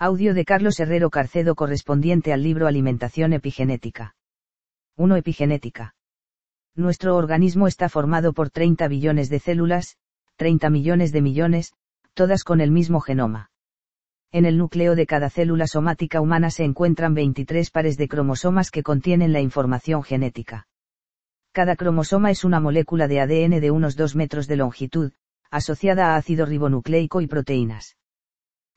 Audio de Carlos Herrero Carcedo correspondiente al libro Alimentación Epigenética. 1. Epigenética. Nuestro organismo está formado por 30 billones de células, 30 millones de millones, todas con el mismo genoma. En el núcleo de cada célula somática humana se encuentran 23 pares de cromosomas que contienen la información genética. Cada cromosoma es una molécula de ADN de unos 2 metros de longitud, asociada a ácido ribonucleico y proteínas.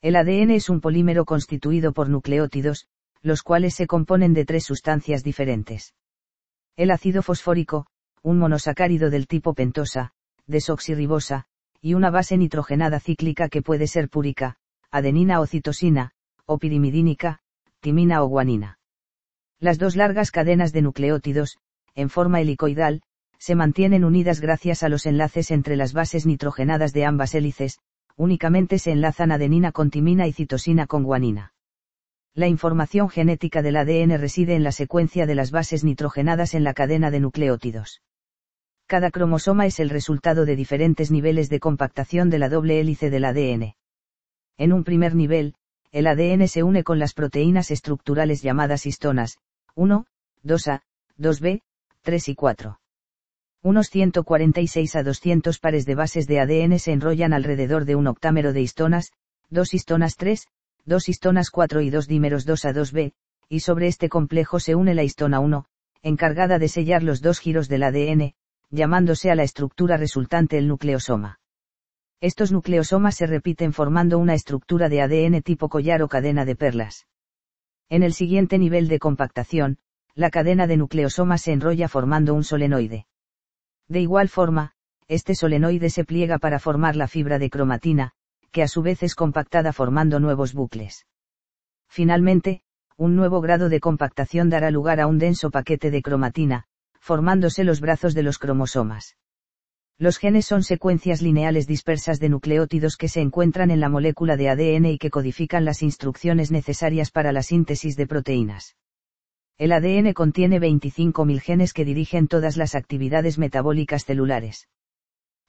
El ADN es un polímero constituido por nucleótidos, los cuales se componen de tres sustancias diferentes. El ácido fosfórico, un monosacárido del tipo pentosa, desoxirribosa, y una base nitrogenada cíclica que puede ser púrica, adenina o citosina, o pirimidínica, timina o guanina. Las dos largas cadenas de nucleótidos, en forma helicoidal, se mantienen unidas gracias a los enlaces entre las bases nitrogenadas de ambas hélices, únicamente se enlazan adenina con timina y citosina con guanina. La información genética del ADN reside en la secuencia de las bases nitrogenadas en la cadena de nucleótidos. Cada cromosoma es el resultado de diferentes niveles de compactación de la doble hélice del ADN. En un primer nivel, el ADN se une con las proteínas estructurales llamadas histonas, 1, 2A, 2B, 3 y 4. Unos 146 a 200 pares de bases de ADN se enrollan alrededor de un octámero de histonas, dos histonas 3, dos histonas 4 y dos dímeros 2 a 2b, y sobre este complejo se une la histona 1, encargada de sellar los dos giros del ADN, llamándose a la estructura resultante el nucleosoma. Estos nucleosomas se repiten formando una estructura de ADN tipo collar o cadena de perlas. En el siguiente nivel de compactación, la cadena de nucleosomas se enrolla formando un solenoide. De igual forma, este solenoide se pliega para formar la fibra de cromatina, que a su vez es compactada formando nuevos bucles. Finalmente, un nuevo grado de compactación dará lugar a un denso paquete de cromatina, formándose los brazos de los cromosomas. Los genes son secuencias lineales dispersas de nucleótidos que se encuentran en la molécula de ADN y que codifican las instrucciones necesarias para la síntesis de proteínas. El ADN contiene 25.000 genes que dirigen todas las actividades metabólicas celulares.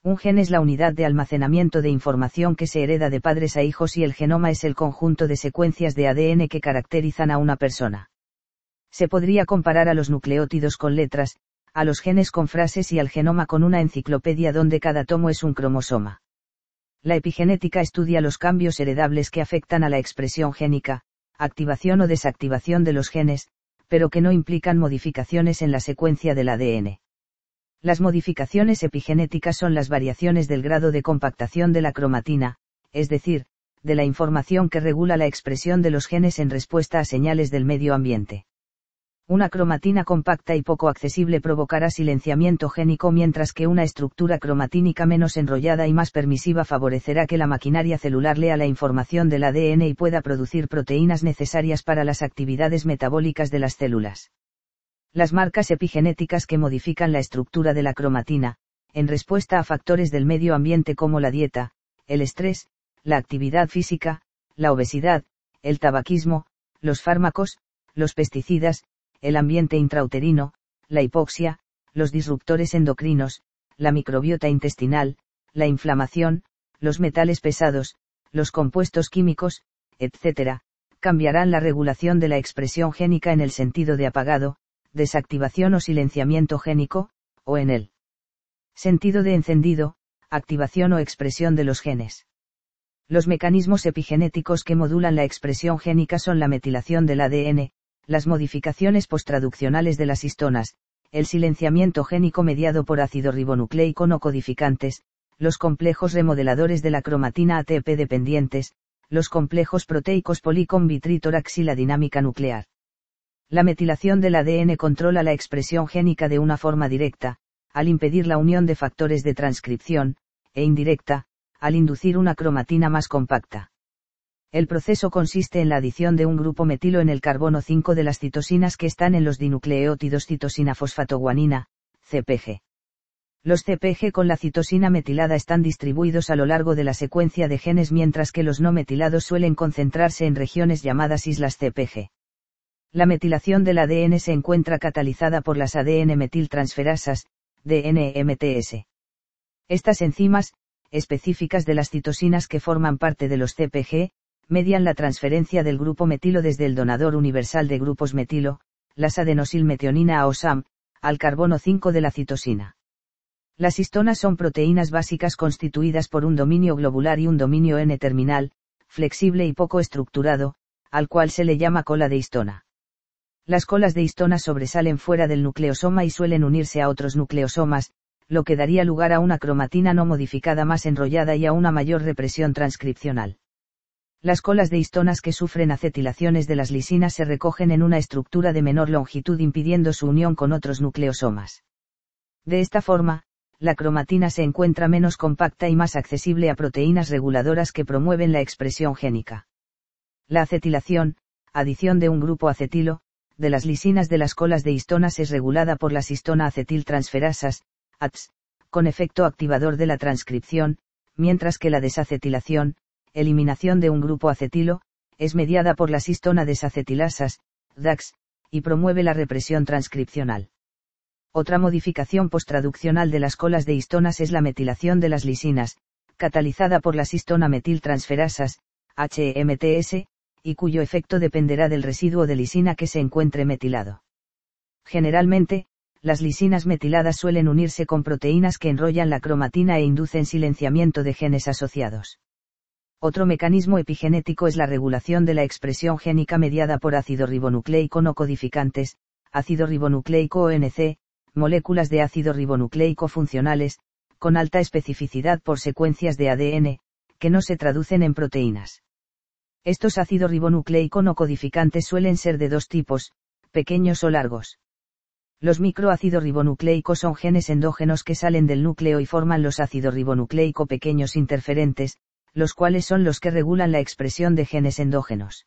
Un gen es la unidad de almacenamiento de información que se hereda de padres a hijos y el genoma es el conjunto de secuencias de ADN que caracterizan a una persona. Se podría comparar a los nucleótidos con letras, a los genes con frases y al genoma con una enciclopedia donde cada tomo es un cromosoma. La epigenética estudia los cambios heredables que afectan a la expresión génica, activación o desactivación de los genes, pero que no implican modificaciones en la secuencia del ADN. Las modificaciones epigenéticas son las variaciones del grado de compactación de la cromatina, es decir, de la información que regula la expresión de los genes en respuesta a señales del medio ambiente. Una cromatina compacta y poco accesible provocará silenciamiento génico mientras que una estructura cromatínica menos enrollada y más permisiva favorecerá que la maquinaria celular lea la información del ADN y pueda producir proteínas necesarias para las actividades metabólicas de las células. Las marcas epigenéticas que modifican la estructura de la cromatina, en respuesta a factores del medio ambiente como la dieta, el estrés, la actividad física, la obesidad, el tabaquismo, los fármacos, los pesticidas, el ambiente intrauterino, la hipoxia, los disruptores endocrinos, la microbiota intestinal, la inflamación, los metales pesados, los compuestos químicos, etc., cambiarán la regulación de la expresión génica en el sentido de apagado, desactivación o silenciamiento génico, o en el sentido de encendido, activación o expresión de los genes. Los mecanismos epigenéticos que modulan la expresión génica son la metilación del ADN, las modificaciones postraduccionales de las histonas, el silenciamiento génico mediado por ácido ribonucleico no codificantes, los complejos remodeladores de la cromatina ATP dependientes, los complejos proteicos y la dinámica nuclear. La metilación del ADN controla la expresión génica de una forma directa, al impedir la unión de factores de transcripción, e indirecta, al inducir una cromatina más compacta. El proceso consiste en la adición de un grupo metilo en el carbono 5 de las citosinas que están en los dinucleótidos citosina fosfatoguanina, CPG. Los CPG con la citosina metilada están distribuidos a lo largo de la secuencia de genes mientras que los no metilados suelen concentrarse en regiones llamadas islas CPG. La metilación del ADN se encuentra catalizada por las ADN metiltransferasas, DNMTS. Estas enzimas, específicas de las citosinas que forman parte de los CPG, median la transferencia del grupo metilo desde el donador universal de grupos metilo, las adenosilmetionina o SAM, al carbono 5 de la citosina. Las histonas son proteínas básicas constituidas por un dominio globular y un dominio N-terminal, flexible y poco estructurado, al cual se le llama cola de histona. Las colas de histona sobresalen fuera del nucleosoma y suelen unirse a otros nucleosomas, lo que daría lugar a una cromatina no modificada más enrollada y a una mayor represión transcripcional. Las colas de histonas que sufren acetilaciones de las lisinas se recogen en una estructura de menor longitud impidiendo su unión con otros nucleosomas. De esta forma, la cromatina se encuentra menos compacta y más accesible a proteínas reguladoras que promueven la expresión génica. La acetilación, adición de un grupo acetilo, de las lisinas de las colas de histonas es regulada por las histona acetiltransferasas, ATS, con efecto activador de la transcripción, mientras que la desacetilación, eliminación de un grupo acetilo, es mediada por las histona desacetilasas, DAX, y promueve la represión transcripcional. Otra modificación postraduccional de las colas de histonas es la metilación de las lisinas, catalizada por las histona metiltransferasas, HMTS, y cuyo efecto dependerá del residuo de lisina que se encuentre metilado. Generalmente, las lisinas metiladas suelen unirse con proteínas que enrollan la cromatina e inducen silenciamiento de genes asociados. Otro mecanismo epigenético es la regulación de la expresión génica mediada por ácido ribonucleico no codificantes, ácido ribonucleico ONC, moléculas de ácido ribonucleico funcionales, con alta especificidad por secuencias de ADN, que no se traducen en proteínas. Estos ácidos ribonucleico no codificantes suelen ser de dos tipos, pequeños o largos. Los microácidos ribonucleicos son genes endógenos que salen del núcleo y forman los ácidos ribonucleico pequeños interferentes, los cuales son los que regulan la expresión de genes endógenos.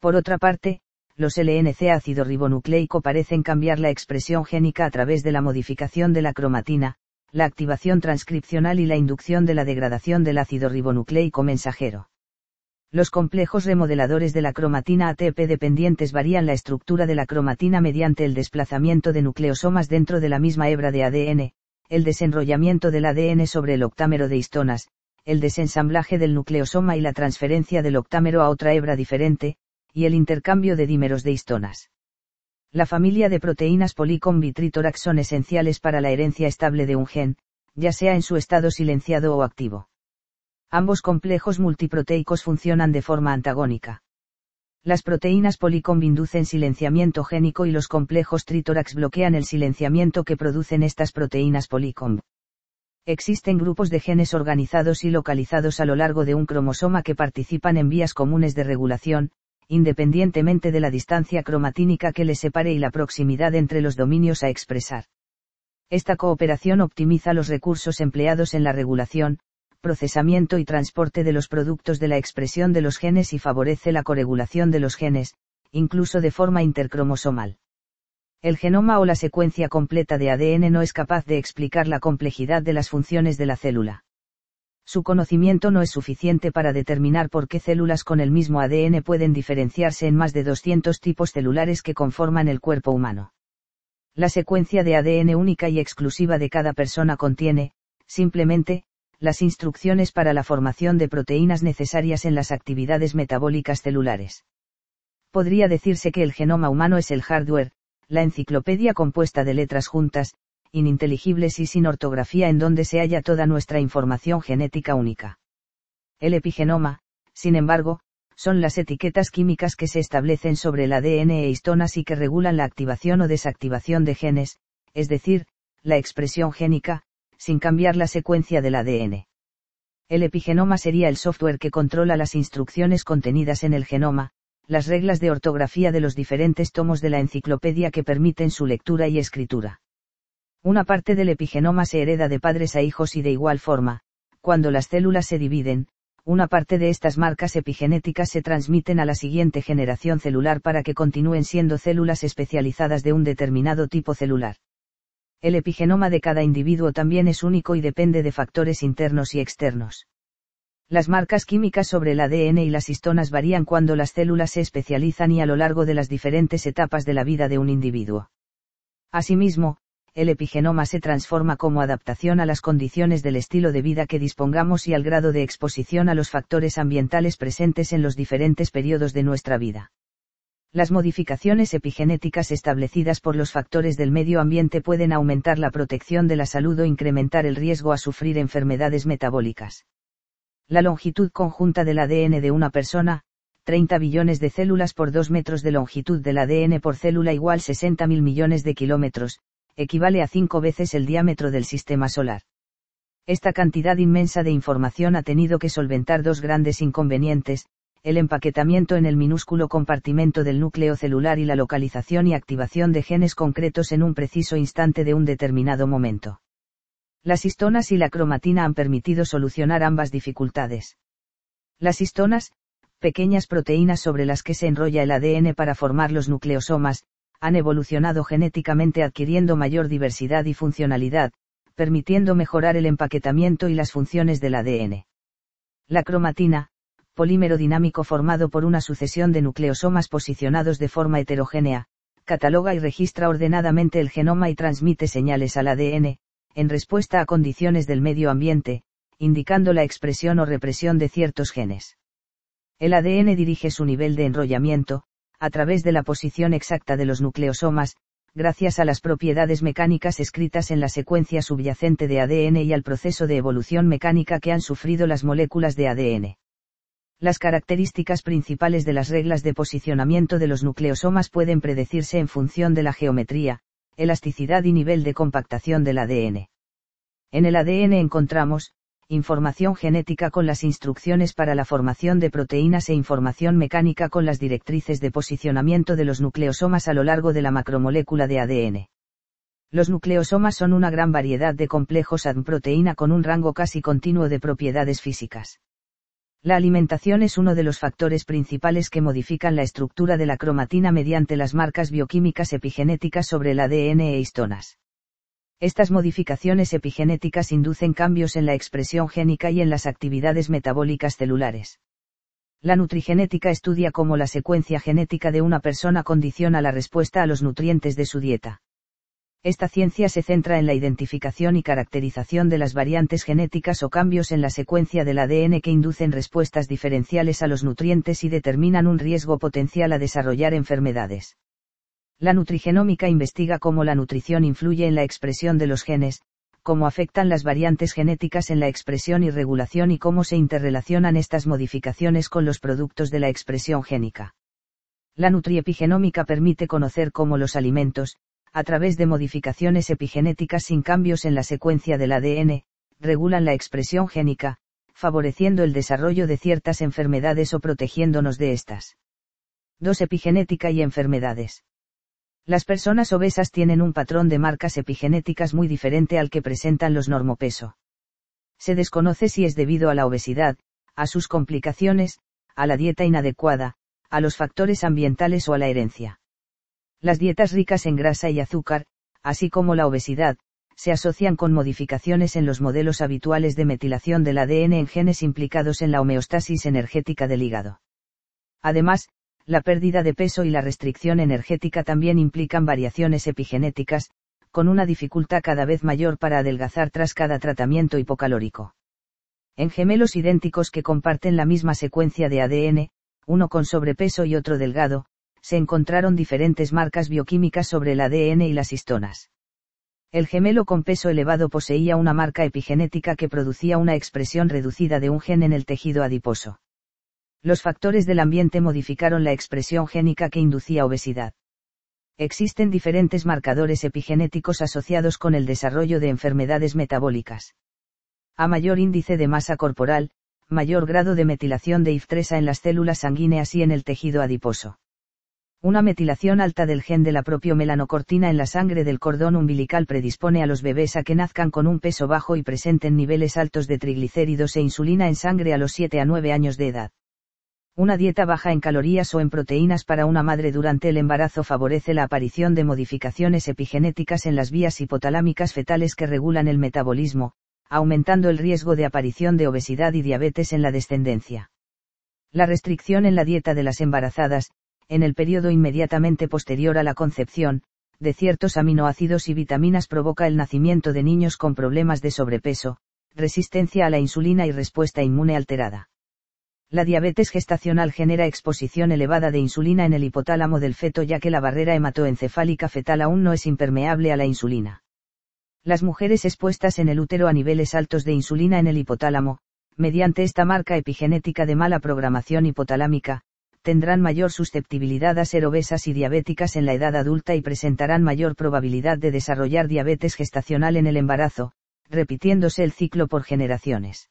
Por otra parte, los LNC ácido ribonucleico parecen cambiar la expresión génica a través de la modificación de la cromatina, la activación transcripcional y la inducción de la degradación del ácido ribonucleico mensajero. Los complejos remodeladores de la cromatina ATP dependientes varían la estructura de la cromatina mediante el desplazamiento de nucleosomas dentro de la misma hebra de ADN, el desenrollamiento del ADN sobre el octámero de histonas, el desensamblaje del nucleosoma y la transferencia del octámero a otra hebra diferente, y el intercambio de dímeros de histonas. La familia de proteínas policom bitritorax son esenciales para la herencia estable de un gen, ya sea en su estado silenciado o activo. Ambos complejos multiproteicos funcionan de forma antagónica. Las proteínas policomb inducen silenciamiento génico y los complejos tritorax bloquean el silenciamiento que producen estas proteínas policomb. Existen grupos de genes organizados y localizados a lo largo de un cromosoma que participan en vías comunes de regulación, independientemente de la distancia cromatínica que les separe y la proximidad entre los dominios a expresar. Esta cooperación optimiza los recursos empleados en la regulación, procesamiento y transporte de los productos de la expresión de los genes y favorece la coregulación de los genes, incluso de forma intercromosomal. El genoma o la secuencia completa de ADN no es capaz de explicar la complejidad de las funciones de la célula. Su conocimiento no es suficiente para determinar por qué células con el mismo ADN pueden diferenciarse en más de 200 tipos celulares que conforman el cuerpo humano. La secuencia de ADN única y exclusiva de cada persona contiene, simplemente, las instrucciones para la formación de proteínas necesarias en las actividades metabólicas celulares. Podría decirse que el genoma humano es el hardware, la enciclopedia compuesta de letras juntas, ininteligibles y sin ortografía en donde se halla toda nuestra información genética única. El epigenoma, sin embargo, son las etiquetas químicas que se establecen sobre el ADN e histonas y que regulan la activación o desactivación de genes, es decir, la expresión génica, sin cambiar la secuencia del ADN. El epigenoma sería el software que controla las instrucciones contenidas en el genoma, las reglas de ortografía de los diferentes tomos de la enciclopedia que permiten su lectura y escritura. Una parte del epigenoma se hereda de padres a hijos y de igual forma, cuando las células se dividen, Una parte de estas marcas epigenéticas se transmiten a la siguiente generación celular para que continúen siendo células especializadas de un determinado tipo celular. El epigenoma de cada individuo también es único y depende de factores internos y externos. Las marcas químicas sobre el ADN y las histonas varían cuando las células se especializan y a lo largo de las diferentes etapas de la vida de un individuo. Asimismo, el epigenoma se transforma como adaptación a las condiciones del estilo de vida que dispongamos y al grado de exposición a los factores ambientales presentes en los diferentes periodos de nuestra vida. Las modificaciones epigenéticas establecidas por los factores del medio ambiente pueden aumentar la protección de la salud o incrementar el riesgo a sufrir enfermedades metabólicas. La longitud conjunta del ADN de una persona, 30 billones de células por 2 metros de longitud del ADN por célula igual 60 mil millones de kilómetros, equivale a 5 veces el diámetro del sistema solar. Esta cantidad inmensa de información ha tenido que solventar dos grandes inconvenientes, el empaquetamiento en el minúsculo compartimento del núcleo celular y la localización y activación de genes concretos en un preciso instante de un determinado momento. Las histonas y la cromatina han permitido solucionar ambas dificultades. Las histonas, pequeñas proteínas sobre las que se enrolla el ADN para formar los nucleosomas, han evolucionado genéticamente adquiriendo mayor diversidad y funcionalidad, permitiendo mejorar el empaquetamiento y las funciones del ADN. La cromatina, polímero dinámico formado por una sucesión de nucleosomas posicionados de forma heterogénea, cataloga y registra ordenadamente el genoma y transmite señales al ADN, en respuesta a condiciones del medio ambiente, indicando la expresión o represión de ciertos genes. El ADN dirige su nivel de enrollamiento, a través de la posición exacta de los nucleosomas, gracias a las propiedades mecánicas escritas en la secuencia subyacente de ADN y al proceso de evolución mecánica que han sufrido las moléculas de ADN. Las características principales de las reglas de posicionamiento de los nucleosomas pueden predecirse en función de la geometría, elasticidad y nivel de compactación del ADN. En el ADN encontramos, información genética con las instrucciones para la formación de proteínas e información mecánica con las directrices de posicionamiento de los nucleosomas a lo largo de la macromolécula de ADN. Los nucleosomas son una gran variedad de complejos ADN proteína con un rango casi continuo de propiedades físicas. La alimentación es uno de los factores principales que modifican la estructura de la cromatina mediante las marcas bioquímicas epigenéticas sobre el ADN e histonas. Estas modificaciones epigenéticas inducen cambios en la expresión génica y en las actividades metabólicas celulares. La nutrigenética estudia cómo la secuencia genética de una persona condiciona la respuesta a los nutrientes de su dieta. Esta ciencia se centra en la identificación y caracterización de las variantes genéticas o cambios en la secuencia del ADN que inducen respuestas diferenciales a los nutrientes y determinan un riesgo potencial a desarrollar enfermedades. La nutrigenómica investiga cómo la nutrición influye en la expresión de los genes, cómo afectan las variantes genéticas en la expresión y regulación y cómo se interrelacionan estas modificaciones con los productos de la expresión génica. La nutriepigenómica permite conocer cómo los alimentos, a través de modificaciones epigenéticas sin cambios en la secuencia del ADN, regulan la expresión génica, favoreciendo el desarrollo de ciertas enfermedades o protegiéndonos de estas. 2. Epigenética y enfermedades. Las personas obesas tienen un patrón de marcas epigenéticas muy diferente al que presentan los normopeso. Se desconoce si es debido a la obesidad, a sus complicaciones, a la dieta inadecuada, a los factores ambientales o a la herencia. Las dietas ricas en grasa y azúcar, así como la obesidad, se asocian con modificaciones en los modelos habituales de metilación del ADN en genes implicados en la homeostasis energética del hígado. Además, la pérdida de peso y la restricción energética también implican variaciones epigenéticas, con una dificultad cada vez mayor para adelgazar tras cada tratamiento hipocalórico. En gemelos idénticos que comparten la misma secuencia de ADN, uno con sobrepeso y otro delgado, se encontraron diferentes marcas bioquímicas sobre el ADN y las histonas. El gemelo con peso elevado poseía una marca epigenética que producía una expresión reducida de un gen en el tejido adiposo. Los factores del ambiente modificaron la expresión génica que inducía obesidad. Existen diferentes marcadores epigenéticos asociados con el desarrollo de enfermedades metabólicas. A mayor índice de masa corporal, mayor grado de metilación de IF3 en las células sanguíneas y en el tejido adiposo. Una metilación alta del gen de la propia melanocortina en la sangre del cordón umbilical predispone a los bebés a que nazcan con un peso bajo y presenten niveles altos de triglicéridos e insulina en sangre a los 7 a 9 años de edad. Una dieta baja en calorías o en proteínas para una madre durante el embarazo favorece la aparición de modificaciones epigenéticas en las vías hipotalámicas fetales que regulan el metabolismo, aumentando el riesgo de aparición de obesidad y diabetes en la descendencia. La restricción en la dieta de las embarazadas, en el periodo inmediatamente posterior a la concepción, de ciertos aminoácidos y vitaminas provoca el nacimiento de niños con problemas de sobrepeso, resistencia a la insulina y respuesta inmune alterada. La diabetes gestacional genera exposición elevada de insulina en el hipotálamo del feto ya que la barrera hematoencefálica fetal aún no es impermeable a la insulina. Las mujeres expuestas en el útero a niveles altos de insulina en el hipotálamo, mediante esta marca epigenética de mala programación hipotalámica, tendrán mayor susceptibilidad a ser obesas y diabéticas en la edad adulta y presentarán mayor probabilidad de desarrollar diabetes gestacional en el embarazo, repitiéndose el ciclo por generaciones.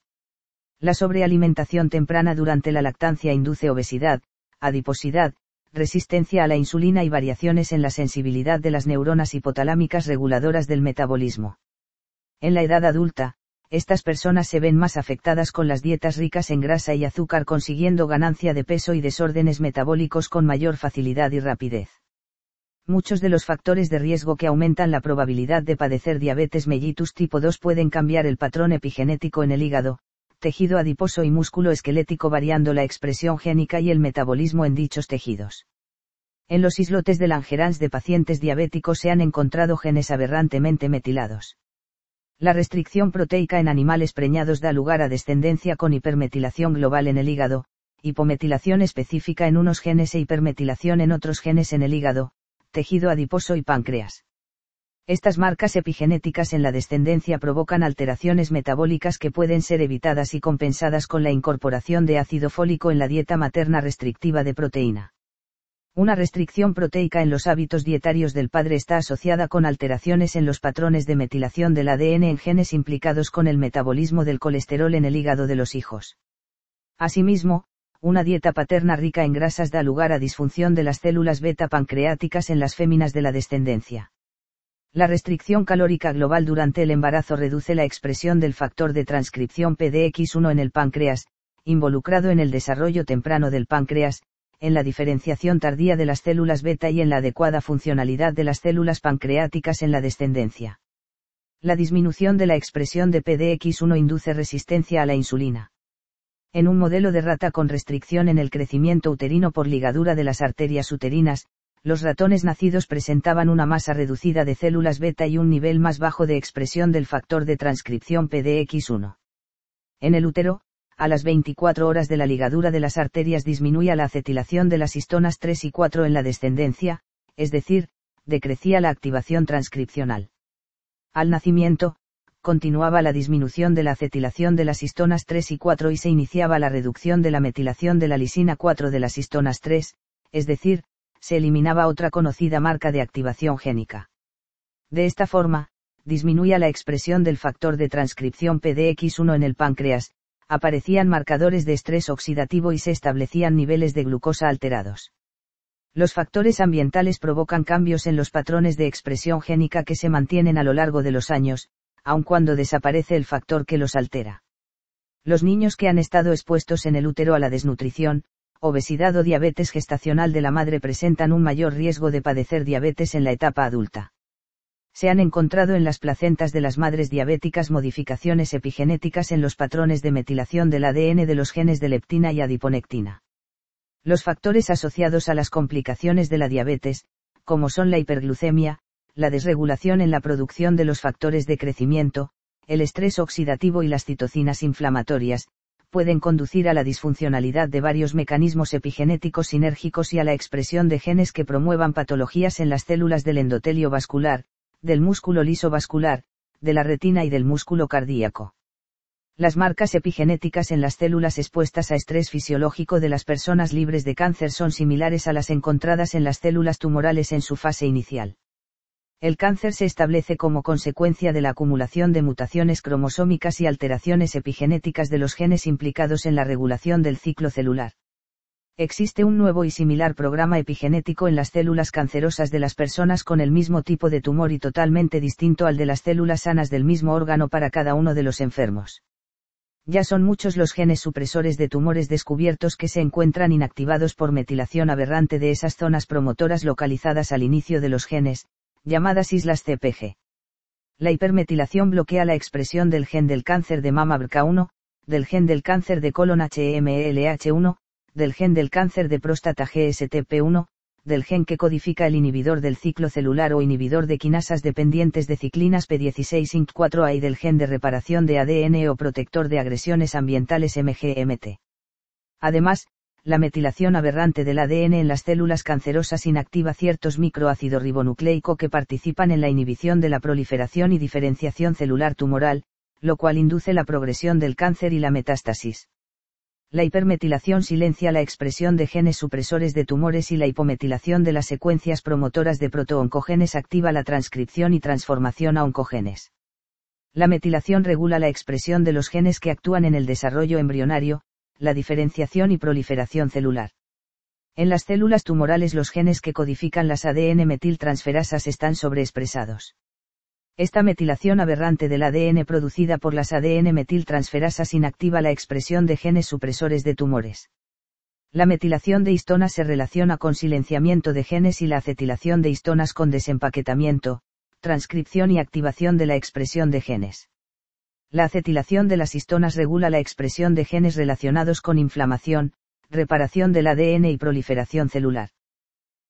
La sobrealimentación temprana durante la lactancia induce obesidad, adiposidad, resistencia a la insulina y variaciones en la sensibilidad de las neuronas hipotalámicas reguladoras del metabolismo. En la edad adulta, estas personas se ven más afectadas con las dietas ricas en grasa y azúcar consiguiendo ganancia de peso y desórdenes metabólicos con mayor facilidad y rapidez. Muchos de los factores de riesgo que aumentan la probabilidad de padecer diabetes mellitus tipo 2 pueden cambiar el patrón epigenético en el hígado, tejido adiposo y músculo esquelético variando la expresión génica y el metabolismo en dichos tejidos. En los islotes de Langerhans de pacientes diabéticos se han encontrado genes aberrantemente metilados. La restricción proteica en animales preñados da lugar a descendencia con hipermetilación global en el hígado, hipometilación específica en unos genes e hipermetilación en otros genes en el hígado, tejido adiposo y páncreas. Estas marcas epigenéticas en la descendencia provocan alteraciones metabólicas que pueden ser evitadas y compensadas con la incorporación de ácido fólico en la dieta materna restrictiva de proteína. Una restricción proteica en los hábitos dietarios del padre está asociada con alteraciones en los patrones de metilación del ADN en genes implicados con el metabolismo del colesterol en el hígado de los hijos. Asimismo, una dieta paterna rica en grasas da lugar a disfunción de las células beta pancreáticas en las féminas de la descendencia. La restricción calórica global durante el embarazo reduce la expresión del factor de transcripción PDX1 en el páncreas, involucrado en el desarrollo temprano del páncreas, en la diferenciación tardía de las células beta y en la adecuada funcionalidad de las células pancreáticas en la descendencia. La disminución de la expresión de PDX1 induce resistencia a la insulina. En un modelo de rata con restricción en el crecimiento uterino por ligadura de las arterias uterinas, los ratones nacidos presentaban una masa reducida de células beta y un nivel más bajo de expresión del factor de transcripción PDX1. En el útero, a las 24 horas de la ligadura de las arterias disminuía la acetilación de las histonas 3 y 4 en la descendencia, es decir, decrecía la activación transcripcional. Al nacimiento, continuaba la disminución de la acetilación de las histonas 3 y 4 y se iniciaba la reducción de la metilación de la lisina 4 de las histonas 3, es decir, se eliminaba otra conocida marca de activación génica. De esta forma, disminuía la expresión del factor de transcripción PDX1 en el páncreas, aparecían marcadores de estrés oxidativo y se establecían niveles de glucosa alterados. Los factores ambientales provocan cambios en los patrones de expresión génica que se mantienen a lo largo de los años, aun cuando desaparece el factor que los altera. Los niños que han estado expuestos en el útero a la desnutrición, obesidad o diabetes gestacional de la madre presentan un mayor riesgo de padecer diabetes en la etapa adulta se han encontrado en las placentas de las madres diabéticas modificaciones epigenéticas en los patrones de metilación del ADN de los genes de leptina y adiponectina. Los factores asociados a las complicaciones de la diabetes, como son la hiperglucemia, la desregulación en la producción de los factores de crecimiento, el estrés oxidativo y las citocinas inflamatorias, pueden conducir a la disfuncionalidad de varios mecanismos epigenéticos sinérgicos y a la expresión de genes que promuevan patologías en las células del endotelio vascular, del músculo liso vascular, de la retina y del músculo cardíaco. Las marcas epigenéticas en las células expuestas a estrés fisiológico de las personas libres de cáncer son similares a las encontradas en las células tumorales en su fase inicial. El cáncer se establece como consecuencia de la acumulación de mutaciones cromosómicas y alteraciones epigenéticas de los genes implicados en la regulación del ciclo celular. Existe un nuevo y similar programa epigenético en las células cancerosas de las personas con el mismo tipo de tumor y totalmente distinto al de las células sanas del mismo órgano para cada uno de los enfermos. Ya son muchos los genes supresores de tumores descubiertos que se encuentran inactivados por metilación aberrante de esas zonas promotoras localizadas al inicio de los genes, llamadas islas CPG. La hipermetilación bloquea la expresión del gen del cáncer de mama BRCA1, del gen del cáncer de colon HMLH1, del gen del cáncer de próstata GSTP1, del gen que codifica el inhibidor del ciclo celular o inhibidor de quinasas dependientes de ciclinas P16-INC4A y del gen de reparación de ADN o protector de agresiones ambientales MGMT. Además, la metilación aberrante del ADN en las células cancerosas inactiva ciertos microácido ribonucleico que participan en la inhibición de la proliferación y diferenciación celular tumoral, lo cual induce la progresión del cáncer y la metástasis. La hipermetilación silencia la expresión de genes supresores de tumores y la hipometilación de las secuencias promotoras de protooncogenes activa la transcripción y transformación a oncogenes. La metilación regula la expresión de los genes que actúan en el desarrollo embrionario, la diferenciación y proliferación celular. En las células tumorales los genes que codifican las ADN metiltransferasas están sobreexpresados. Esta metilación aberrante del ADN producida por las ADN metiltransferasas inactiva la expresión de genes supresores de tumores. La metilación de histonas se relaciona con silenciamiento de genes y la acetilación de histonas con desempaquetamiento, transcripción y activación de la expresión de genes. La acetilación de las histonas regula la expresión de genes relacionados con inflamación, reparación del ADN y proliferación celular.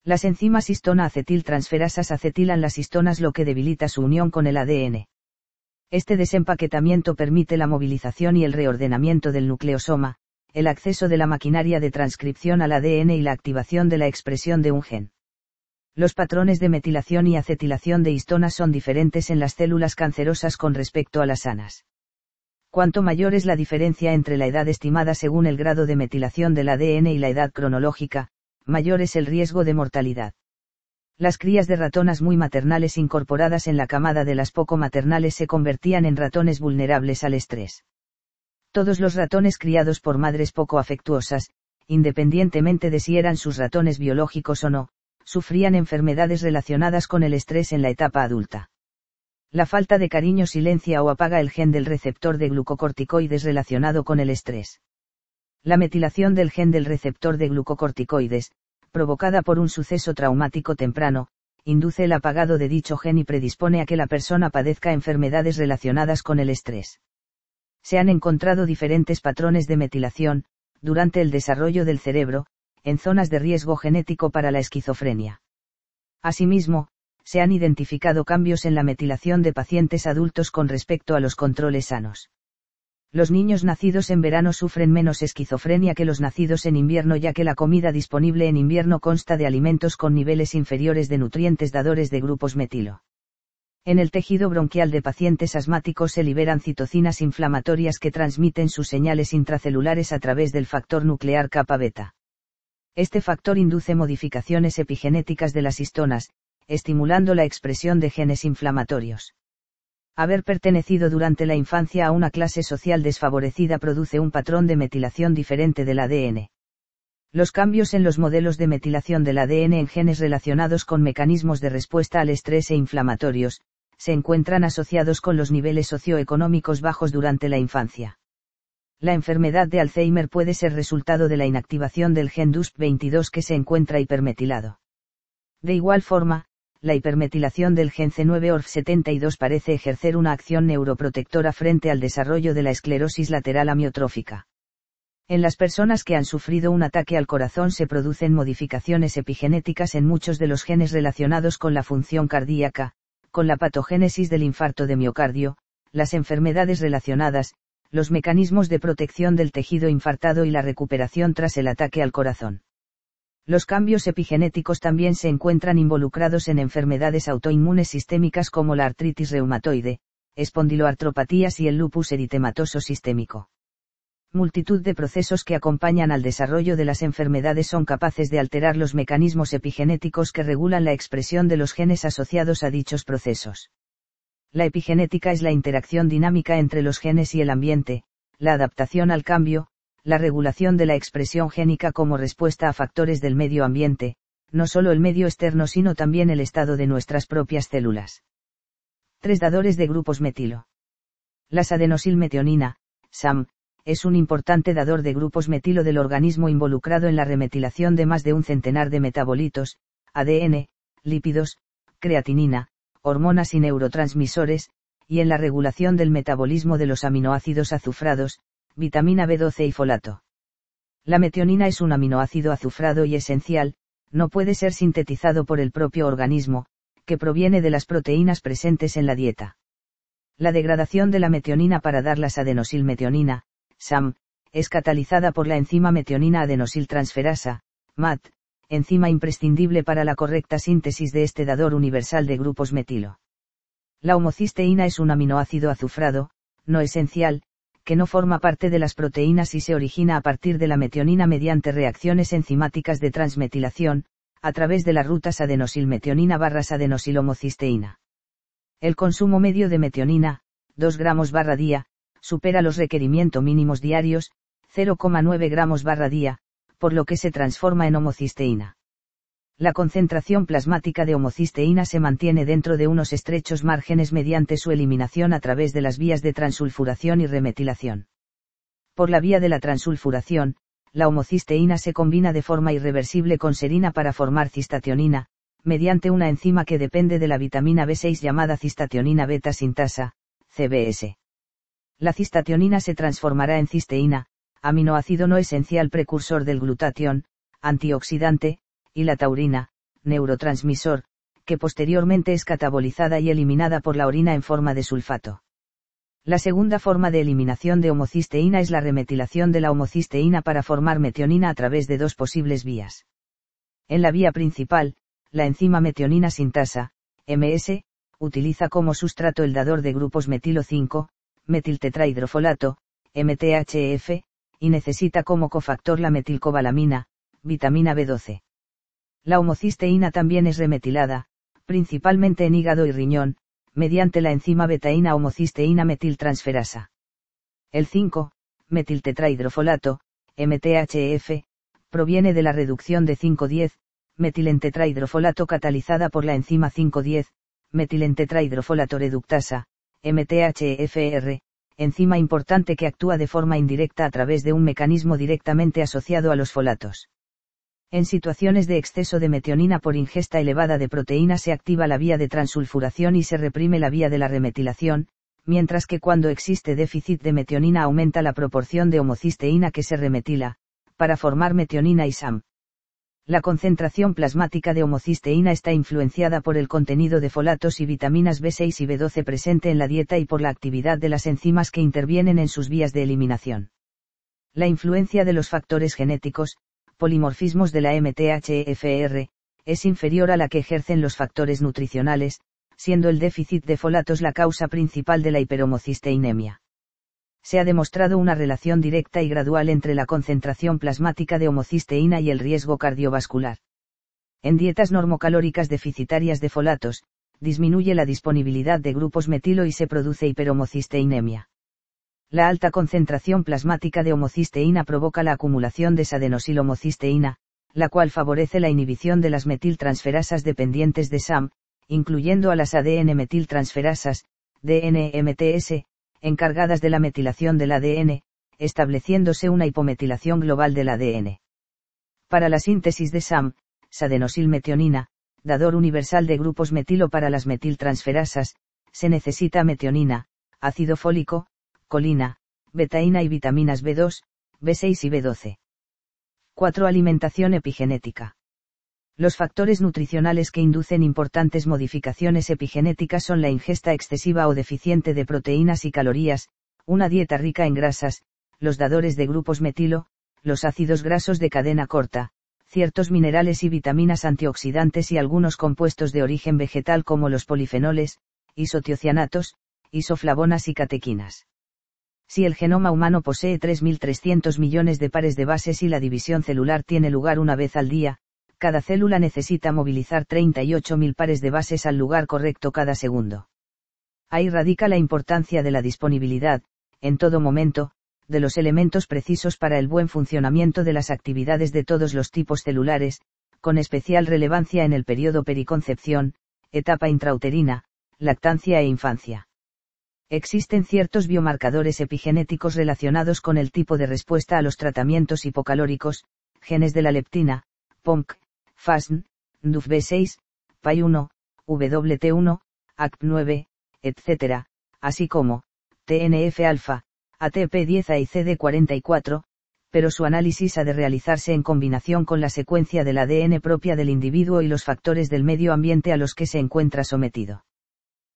Las enzimas histona-acetiltransferasas acetilan las histonas lo que debilita su unión con el ADN. Este desempaquetamiento permite la movilización y el reordenamiento del nucleosoma, el acceso de la maquinaria de transcripción al ADN y la activación de la expresión de un gen. Los patrones de metilación y acetilación de histonas son diferentes en las células cancerosas con respecto a las sanas. Cuanto mayor es la diferencia entre la edad estimada según el grado de metilación del ADN y la edad cronológica, mayor es el riesgo de mortalidad. Las crías de ratonas muy maternales incorporadas en la camada de las poco maternales se convertían en ratones vulnerables al estrés. Todos los ratones criados por madres poco afectuosas, independientemente de si eran sus ratones biológicos o no, sufrían enfermedades relacionadas con el estrés en la etapa adulta. La falta de cariño silencia o apaga el gen del receptor de glucocorticoides relacionado con el estrés. La metilación del gen del receptor de glucocorticoides, provocada por un suceso traumático temprano, induce el apagado de dicho gen y predispone a que la persona padezca enfermedades relacionadas con el estrés. Se han encontrado diferentes patrones de metilación, durante el desarrollo del cerebro, en zonas de riesgo genético para la esquizofrenia. Asimismo, se han identificado cambios en la metilación de pacientes adultos con respecto a los controles sanos. Los niños nacidos en verano sufren menos esquizofrenia que los nacidos en invierno ya que la comida disponible en invierno consta de alimentos con niveles inferiores de nutrientes dadores de grupos metilo. En el tejido bronquial de pacientes asmáticos se liberan citocinas inflamatorias que transmiten sus señales intracelulares a través del factor nuclear kappa beta. Este factor induce modificaciones epigenéticas de las histonas, estimulando la expresión de genes inflamatorios. Haber pertenecido durante la infancia a una clase social desfavorecida produce un patrón de metilación diferente del ADN. Los cambios en los modelos de metilación del ADN en genes relacionados con mecanismos de respuesta al estrés e inflamatorios, se encuentran asociados con los niveles socioeconómicos bajos durante la infancia. La enfermedad de Alzheimer puede ser resultado de la inactivación del gen DUSP22 que se encuentra hipermetilado. De igual forma, la hipermetilación del gen C9ORF72 parece ejercer una acción neuroprotectora frente al desarrollo de la esclerosis lateral amiotrófica. En las personas que han sufrido un ataque al corazón se producen modificaciones epigenéticas en muchos de los genes relacionados con la función cardíaca, con la patogénesis del infarto de miocardio, las enfermedades relacionadas, los mecanismos de protección del tejido infartado y la recuperación tras el ataque al corazón. Los cambios epigenéticos también se encuentran involucrados en enfermedades autoinmunes sistémicas como la artritis reumatoide, espondiloartropatías y el lupus eritematoso sistémico. Multitud de procesos que acompañan al desarrollo de las enfermedades son capaces de alterar los mecanismos epigenéticos que regulan la expresión de los genes asociados a dichos procesos. La epigenética es la interacción dinámica entre los genes y el ambiente, la adaptación al cambio, la regulación de la expresión génica como respuesta a factores del medio ambiente, no solo el medio externo sino también el estado de nuestras propias células. Tres dadores de grupos metilo. Las adenosilmetionina, SAM, es un importante dador de grupos metilo del organismo involucrado en la remetilación de más de un centenar de metabolitos, ADN, lípidos, creatinina, hormonas y neurotransmisores, y en la regulación del metabolismo de los aminoácidos azufrados, vitamina B12 y folato. La metionina es un aminoácido azufrado y esencial, no puede ser sintetizado por el propio organismo, que proviene de las proteínas presentes en la dieta. La degradación de la metionina para dar las adenosilmetionina, SAM, es catalizada por la enzima metionina adenosiltransferasa, MAT, enzima imprescindible para la correcta síntesis de este dador universal de grupos metilo. La homocisteína es un aminoácido azufrado, no esencial, que no forma parte de las proteínas y se origina a partir de la metionina mediante reacciones enzimáticas de transmetilación, a través de las rutas adenosilmetionina barras adenosilhomocisteína. El consumo medio de metionina, 2 gramos barra día, supera los requerimientos mínimos diarios, 0,9 gramos barra día, por lo que se transforma en homocisteína. La concentración plasmática de homocisteína se mantiene dentro de unos estrechos márgenes mediante su eliminación a través de las vías de transulfuración y remetilación. Por la vía de la transulfuración, la homocisteína se combina de forma irreversible con serina para formar cistationina, mediante una enzima que depende de la vitamina B6 llamada cistationina beta sintasa, CBS. La cistationina se transformará en cisteína, aminoácido no esencial precursor del glutatión, antioxidante, y la taurina, neurotransmisor, que posteriormente es catabolizada y eliminada por la orina en forma de sulfato. La segunda forma de eliminación de homocisteína es la remetilación de la homocisteína para formar metionina a través de dos posibles vías. En la vía principal, la enzima metionina sintasa, MS, utiliza como sustrato el dador de grupos metilo 5, metiltetrahidrofolato, MTHF, y necesita como cofactor la metilcobalamina, vitamina B12. La homocisteína también es remetilada, principalmente en hígado y riñón, mediante la enzima betaína homocisteína metiltransferasa. El 5, metiltetrahidrofolato, MTHF, proviene de la reducción de 5,10, metilentetrahidrofolato catalizada por la enzima 5,10, metilentetrahidrofolato reductasa, MTHFR, enzima importante que actúa de forma indirecta a través de un mecanismo directamente asociado a los folatos. En situaciones de exceso de metionina por ingesta elevada de proteína se activa la vía de transulfuración y se reprime la vía de la remetilación, mientras que cuando existe déficit de metionina aumenta la proporción de homocisteína que se remetila, para formar metionina y SAM. La concentración plasmática de homocisteína está influenciada por el contenido de folatos y vitaminas B6 y B12 presente en la dieta y por la actividad de las enzimas que intervienen en sus vías de eliminación. La influencia de los factores genéticos, polimorfismos de la MTHFR, es inferior a la que ejercen los factores nutricionales, siendo el déficit de folatos la causa principal de la hiperhomocisteinemia. Se ha demostrado una relación directa y gradual entre la concentración plasmática de homocisteína y el riesgo cardiovascular. En dietas normocalóricas deficitarias de folatos, disminuye la disponibilidad de grupos metilo y se produce hiperhomocisteinemia. La alta concentración plasmática de homocisteína provoca la acumulación de sadenosilhomocisteína, la cual favorece la inhibición de las metiltransferasas dependientes de SAM, incluyendo a las ADN metiltransferasas, DNMTS, encargadas de la metilación del ADN, estableciéndose una hipometilación global del ADN. Para la síntesis de SAM, sadenosilmetionina, dador universal de grupos metilo para las metiltransferasas, se necesita metionina, ácido fólico, colina, betaína y vitaminas B2, B6 y B12. 4. Alimentación epigenética. Los factores nutricionales que inducen importantes modificaciones epigenéticas son la ingesta excesiva o deficiente de proteínas y calorías, una dieta rica en grasas, los dadores de grupos metilo, los ácidos grasos de cadena corta, ciertos minerales y vitaminas antioxidantes y algunos compuestos de origen vegetal como los polifenoles, isotiocianatos, isoflavonas y catequinas. Si el genoma humano posee 3.300 millones de pares de bases y la división celular tiene lugar una vez al día, cada célula necesita movilizar 38.000 pares de bases al lugar correcto cada segundo. Ahí radica la importancia de la disponibilidad, en todo momento, de los elementos precisos para el buen funcionamiento de las actividades de todos los tipos celulares, con especial relevancia en el periodo periconcepción, etapa intrauterina, lactancia e infancia. Existen ciertos biomarcadores epigenéticos relacionados con el tipo de respuesta a los tratamientos hipocalóricos, genes de la leptina, POMC, FASN, DUFB6, PAI1, WT1, ACT9, etc., así como, TNF-alfa, ATP10A y CD44, pero su análisis ha de realizarse en combinación con la secuencia del ADN propia del individuo y los factores del medio ambiente a los que se encuentra sometido.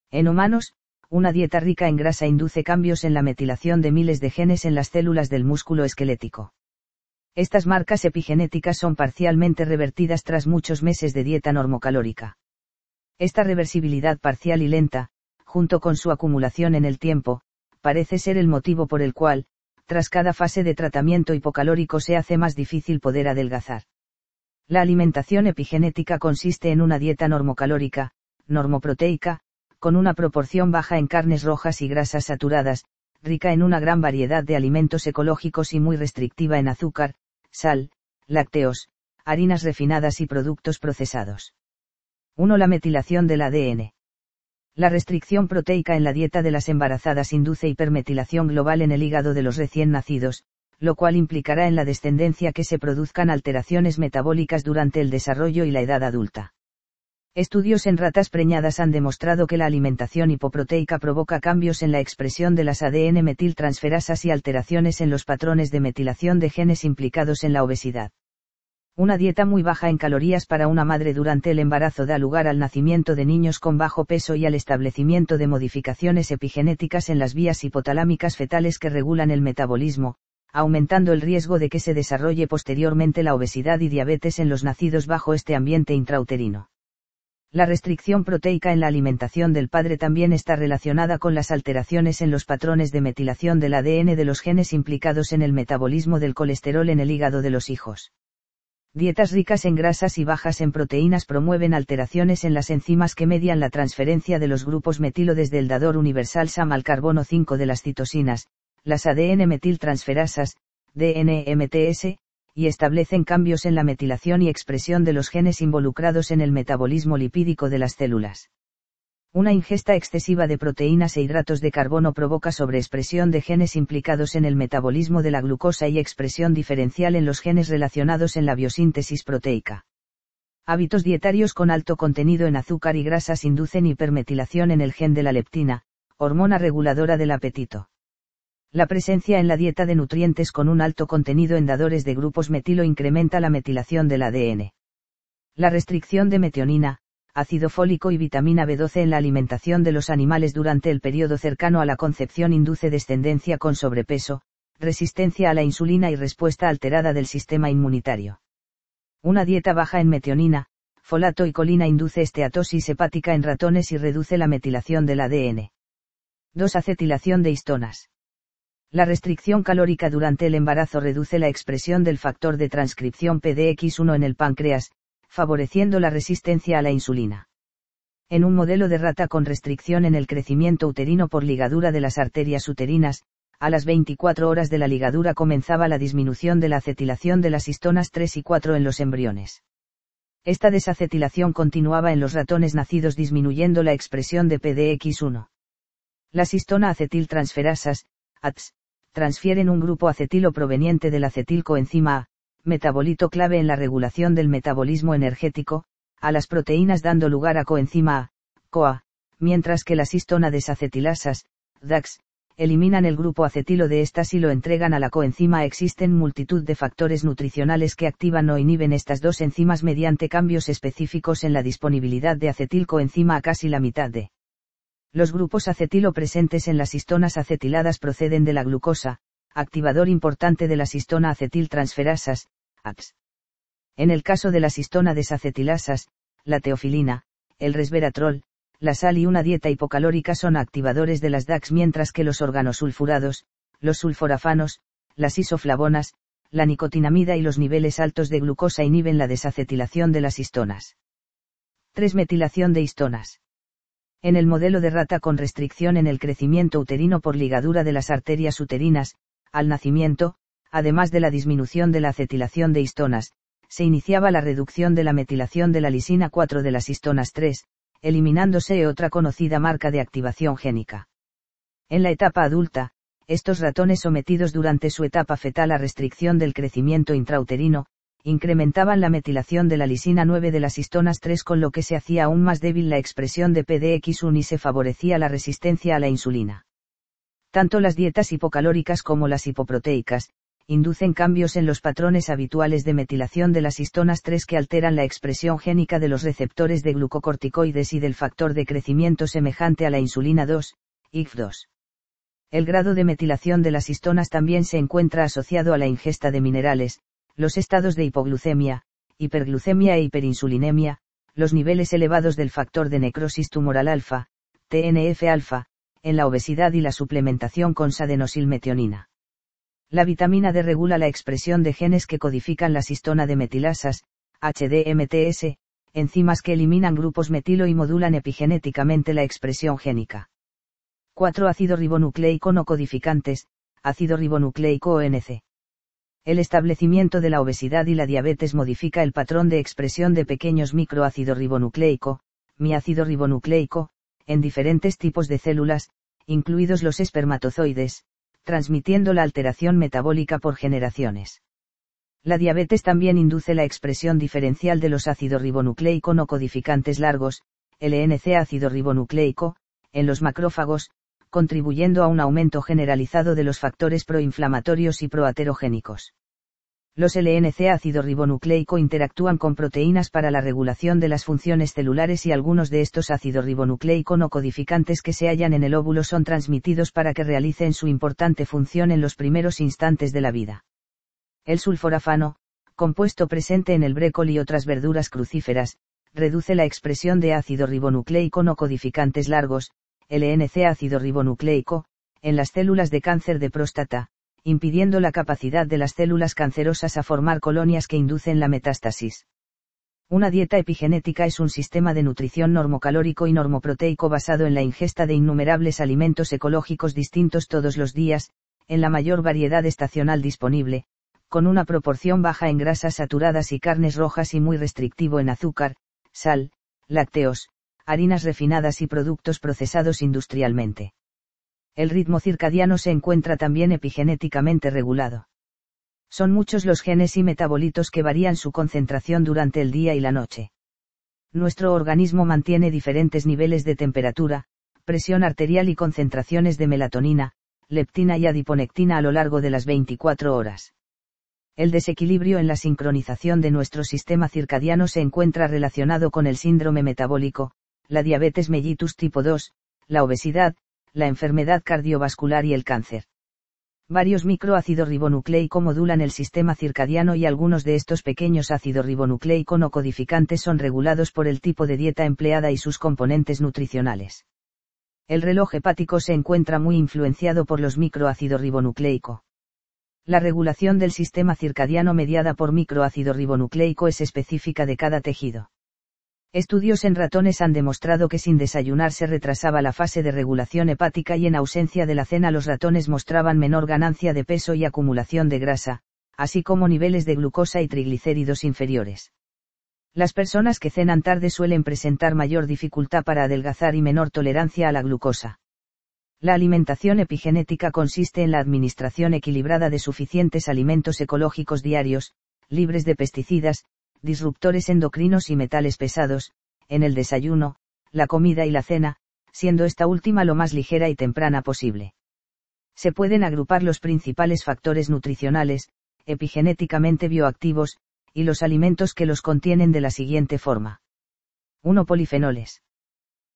En humanos, una dieta rica en grasa induce cambios en la metilación de miles de genes en las células del músculo esquelético. Estas marcas epigenéticas son parcialmente revertidas tras muchos meses de dieta normocalórica. Esta reversibilidad parcial y lenta, junto con su acumulación en el tiempo, parece ser el motivo por el cual, tras cada fase de tratamiento hipocalórico se hace más difícil poder adelgazar. La alimentación epigenética consiste en una dieta normocalórica, normoproteica, con una proporción baja en carnes rojas y grasas saturadas, rica en una gran variedad de alimentos ecológicos y muy restrictiva en azúcar, sal, lácteos, harinas refinadas y productos procesados. 1. La metilación del ADN. La restricción proteica en la dieta de las embarazadas induce hipermetilación global en el hígado de los recién nacidos, lo cual implicará en la descendencia que se produzcan alteraciones metabólicas durante el desarrollo y la edad adulta. Estudios en ratas preñadas han demostrado que la alimentación hipoproteica provoca cambios en la expresión de las ADN metiltransferasas y alteraciones en los patrones de metilación de genes implicados en la obesidad. Una dieta muy baja en calorías para una madre durante el embarazo da lugar al nacimiento de niños con bajo peso y al establecimiento de modificaciones epigenéticas en las vías hipotalámicas fetales que regulan el metabolismo, aumentando el riesgo de que se desarrolle posteriormente la obesidad y diabetes en los nacidos bajo este ambiente intrauterino. La restricción proteica en la alimentación del padre también está relacionada con las alteraciones en los patrones de metilación del ADN de los genes implicados en el metabolismo del colesterol en el hígado de los hijos. Dietas ricas en grasas y bajas en proteínas promueven alteraciones en las enzimas que median la transferencia de los grupos metilo desde el dador universal SAM al carbono 5 de las citosinas, las ADN metiltransferasas, DNMTS, y establecen cambios en la metilación y expresión de los genes involucrados en el metabolismo lipídico de las células. Una ingesta excesiva de proteínas e hidratos de carbono provoca sobreexpresión de genes implicados en el metabolismo de la glucosa y expresión diferencial en los genes relacionados en la biosíntesis proteica. Hábitos dietarios con alto contenido en azúcar y grasas inducen hipermetilación en el gen de la leptina, hormona reguladora del apetito. La presencia en la dieta de nutrientes con un alto contenido en dadores de grupos metilo incrementa la metilación del ADN. La restricción de metionina, ácido fólico y vitamina B12 en la alimentación de los animales durante el periodo cercano a la concepción induce descendencia con sobrepeso, resistencia a la insulina y respuesta alterada del sistema inmunitario. Una dieta baja en metionina, folato y colina induce esteatosis hepática en ratones y reduce la metilación del ADN. 2. Acetilación de histonas. La restricción calórica durante el embarazo reduce la expresión del factor de transcripción PDX1 en el páncreas, favoreciendo la resistencia a la insulina. En un modelo de rata con restricción en el crecimiento uterino por ligadura de las arterias uterinas, a las 24 horas de la ligadura comenzaba la disminución de la acetilación de las histonas 3 y 4 en los embriones. Esta desacetilación continuaba en los ratones nacidos disminuyendo la expresión de PDX1. Las histona acetiltransferasas, ATS, transfieren un grupo acetilo proveniente del acetilcoenzima A, metabolito clave en la regulación del metabolismo energético, a las proteínas dando lugar a coenzima A, CoA, mientras que las histona desacetilasas, DAX, eliminan el grupo acetilo de estas y lo entregan a la coenzima. Existen multitud de factores nutricionales que activan o inhiben estas dos enzimas mediante cambios específicos en la disponibilidad de acetilcoenzima a casi la mitad de. Los grupos acetilo presentes en las histonas acetiladas proceden de la glucosa, activador importante de las histona acetiltransferasas, ATS. En el caso de las histona desacetilasas, la teofilina, el resveratrol, la sal y una dieta hipocalórica son activadores de las DAX mientras que los organosulfurados, los sulforafanos, las isoflavonas, la nicotinamida y los niveles altos de glucosa inhiben la desacetilación de las histonas. 3. Metilación de histonas. En el modelo de rata con restricción en el crecimiento uterino por ligadura de las arterias uterinas, al nacimiento, además de la disminución de la acetilación de histonas, se iniciaba la reducción de la metilación de la lisina 4 de las histonas 3, eliminándose otra conocida marca de activación génica. En la etapa adulta, estos ratones sometidos durante su etapa fetal a restricción del crecimiento intrauterino, incrementaban la metilación de la lisina 9 de las histonas 3 con lo que se hacía aún más débil la expresión de PDX1 y se favorecía la resistencia a la insulina. Tanto las dietas hipocalóricas como las hipoproteicas, inducen cambios en los patrones habituales de metilación de las histonas 3 que alteran la expresión génica de los receptores de glucocorticoides y del factor de crecimiento semejante a la insulina 2, IF2. El grado de metilación de las histonas también se encuentra asociado a la ingesta de minerales, los estados de hipoglucemia, hiperglucemia e hiperinsulinemia, los niveles elevados del factor de necrosis tumoral alfa, TNF-alfa, en la obesidad y la suplementación con sadenosilmetionina. La vitamina D regula la expresión de genes que codifican la histona de metilasas, HDMTS, enzimas que eliminan grupos metilo y modulan epigenéticamente la expresión génica. 4. Ácido ribonucleico no codificantes, ácido ribonucleico ONC. El establecimiento de la obesidad y la diabetes modifica el patrón de expresión de pequeños microácido ribonucleico, miácido ribonucleico, en diferentes tipos de células, incluidos los espermatozoides, transmitiendo la alteración metabólica por generaciones. La diabetes también induce la expresión diferencial de los ácidos ribonucleico no codificantes largos, LNC ácido ribonucleico, en los macrófagos, contribuyendo a un aumento generalizado de los factores proinflamatorios y proaterogénicos. Los LNC ácido ribonucleico interactúan con proteínas para la regulación de las funciones celulares y algunos de estos ácidos ribonucleico no codificantes que se hallan en el óvulo son transmitidos para que realicen su importante función en los primeros instantes de la vida. El sulforafano, compuesto presente en el brécol y otras verduras crucíferas, reduce la expresión de ácido ribonucleico no codificantes largos, LNC ácido ribonucleico, en las células de cáncer de próstata, impidiendo la capacidad de las células cancerosas a formar colonias que inducen la metástasis. Una dieta epigenética es un sistema de nutrición normocalórico y normoproteico basado en la ingesta de innumerables alimentos ecológicos distintos todos los días, en la mayor variedad estacional disponible, con una proporción baja en grasas saturadas y carnes rojas y muy restrictivo en azúcar, sal, lácteos, harinas refinadas y productos procesados industrialmente. El ritmo circadiano se encuentra también epigenéticamente regulado. Son muchos los genes y metabolitos que varían su concentración durante el día y la noche. Nuestro organismo mantiene diferentes niveles de temperatura, presión arterial y concentraciones de melatonina, leptina y adiponectina a lo largo de las 24 horas. El desequilibrio en la sincronización de nuestro sistema circadiano se encuentra relacionado con el síndrome metabólico, la diabetes mellitus tipo 2, la obesidad, la enfermedad cardiovascular y el cáncer. Varios microácidos ribonucleico modulan el sistema circadiano y algunos de estos pequeños ácidos ribonucleico no codificantes son regulados por el tipo de dieta empleada y sus componentes nutricionales. El reloj hepático se encuentra muy influenciado por los microácidos ribonucleico. La regulación del sistema circadiano mediada por microácido ribonucleico es específica de cada tejido. Estudios en ratones han demostrado que sin desayunar se retrasaba la fase de regulación hepática y en ausencia de la cena los ratones mostraban menor ganancia de peso y acumulación de grasa, así como niveles de glucosa y triglicéridos inferiores. Las personas que cenan tarde suelen presentar mayor dificultad para adelgazar y menor tolerancia a la glucosa. La alimentación epigenética consiste en la administración equilibrada de suficientes alimentos ecológicos diarios, libres de pesticidas, disruptores endocrinos y metales pesados, en el desayuno, la comida y la cena, siendo esta última lo más ligera y temprana posible. Se pueden agrupar los principales factores nutricionales, epigenéticamente bioactivos, y los alimentos que los contienen de la siguiente forma. 1. Polifenoles.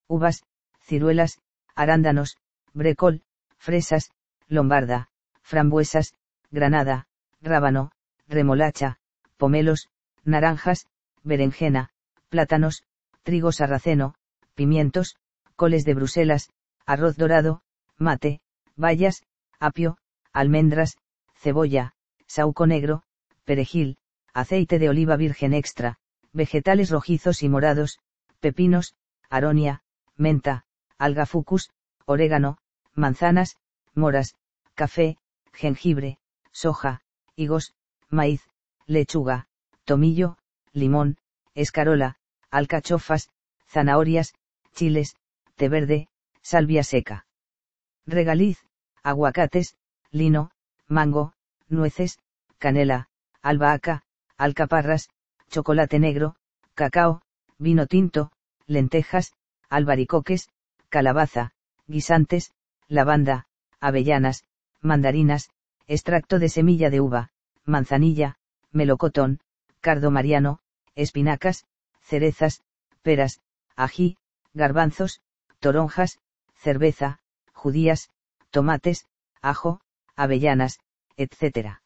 Uvas, ciruelas, arándanos, brecol, fresas, lombarda, frambuesas, granada, rábano, remolacha, pomelos, naranjas, berenjena, plátanos, trigo sarraceno, pimientos, coles de Bruselas, arroz dorado, mate, bayas, apio, almendras, cebolla, sauco negro, perejil, aceite de oliva virgen extra, vegetales rojizos y morados, pepinos, aronia, menta, algafucus, orégano, manzanas, moras, café, jengibre, soja, higos, maíz, lechuga, tomillo, limón, escarola, alcachofas, zanahorias, chiles, té verde, salvia seca. Regaliz, aguacates, lino, mango, nueces, canela, albahaca, alcaparras, chocolate negro, cacao, vino tinto, lentejas, albaricoques, calabaza, guisantes, lavanda, avellanas, mandarinas, extracto de semilla de uva, manzanilla, melocotón, cardo mariano, espinacas, cerezas, peras, ají, garbanzos, toronjas, cerveza, judías, tomates, ajo, avellanas, etc.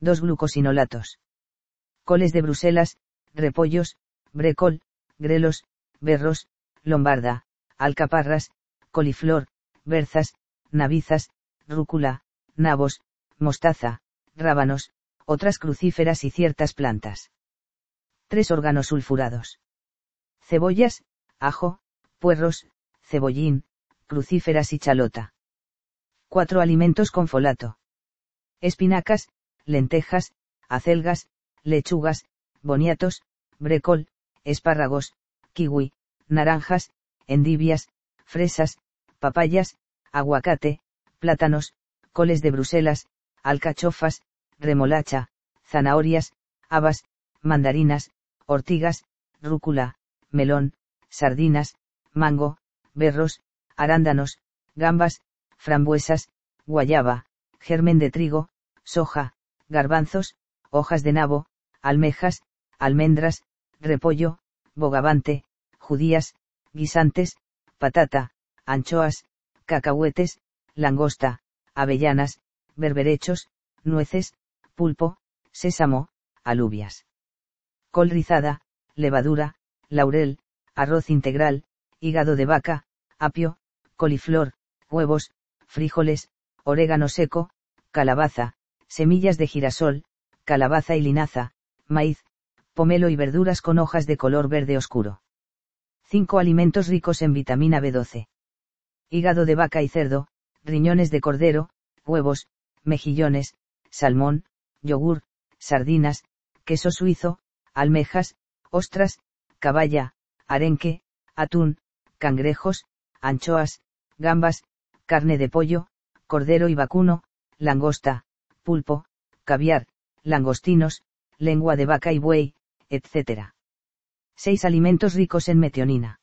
2 glucosinolatos. Coles de Bruselas, repollos, brécol, grelos, berros, lombarda, alcaparras, coliflor, berzas, navizas, rúcula, nabos, mostaza, rábanos, otras crucíferas y ciertas plantas. 3 órganos sulfurados. Cebollas, ajo, puerros, cebollín, crucíferas y chalota. 4 alimentos con folato. Espinacas, lentejas, acelgas, lechugas, boniatos, brécol, espárragos, kiwi, naranjas, endivias, fresas, papayas, aguacate, plátanos, coles de Bruselas, alcachofas, remolacha, zanahorias, habas, mandarinas, ortigas, rúcula, melón, sardinas, mango, berros, arándanos, gambas, frambuesas, guayaba, germen de trigo, soja, garbanzos, hojas de nabo, almejas, almendras, repollo, bogavante, judías, guisantes, patata, anchoas, cacahuetes, langosta, avellanas, berberechos, nueces, pulpo, sésamo, alubias. Col rizada, levadura, laurel, arroz integral, hígado de vaca, apio, coliflor, huevos, frijoles, orégano seco, calabaza, semillas de girasol, calabaza y linaza, maíz, pomelo y verduras con hojas de color verde oscuro. 5 alimentos ricos en vitamina B12. Hígado de vaca y cerdo, riñones de cordero, huevos, mejillones, salmón, yogur, sardinas, queso suizo, almejas, ostras, caballa, arenque, atún, cangrejos, anchoas, gambas, carne de pollo, cordero y vacuno, langosta, pulpo, caviar, langostinos, lengua de vaca y buey, etc. 6 alimentos ricos en metionina.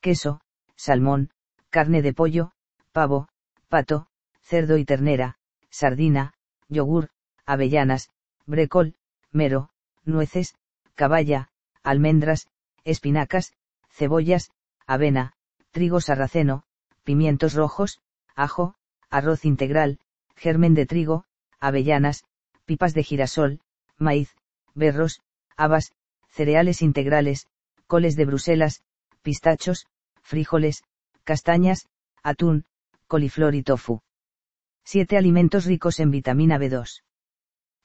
Queso, salmón, carne de pollo, pavo, pato, cerdo y ternera, sardina, yogur, avellanas, brécol, mero, nueces, caballa, almendras, espinacas, cebollas, avena, trigo sarraceno, pimientos rojos, ajo, arroz integral, germen de trigo, avellanas, pipas de girasol, maíz, berros, habas, cereales integrales, coles de Bruselas, pistachos, frijoles, castañas, atún, coliflor y tofu. 7 alimentos ricos en vitamina B2.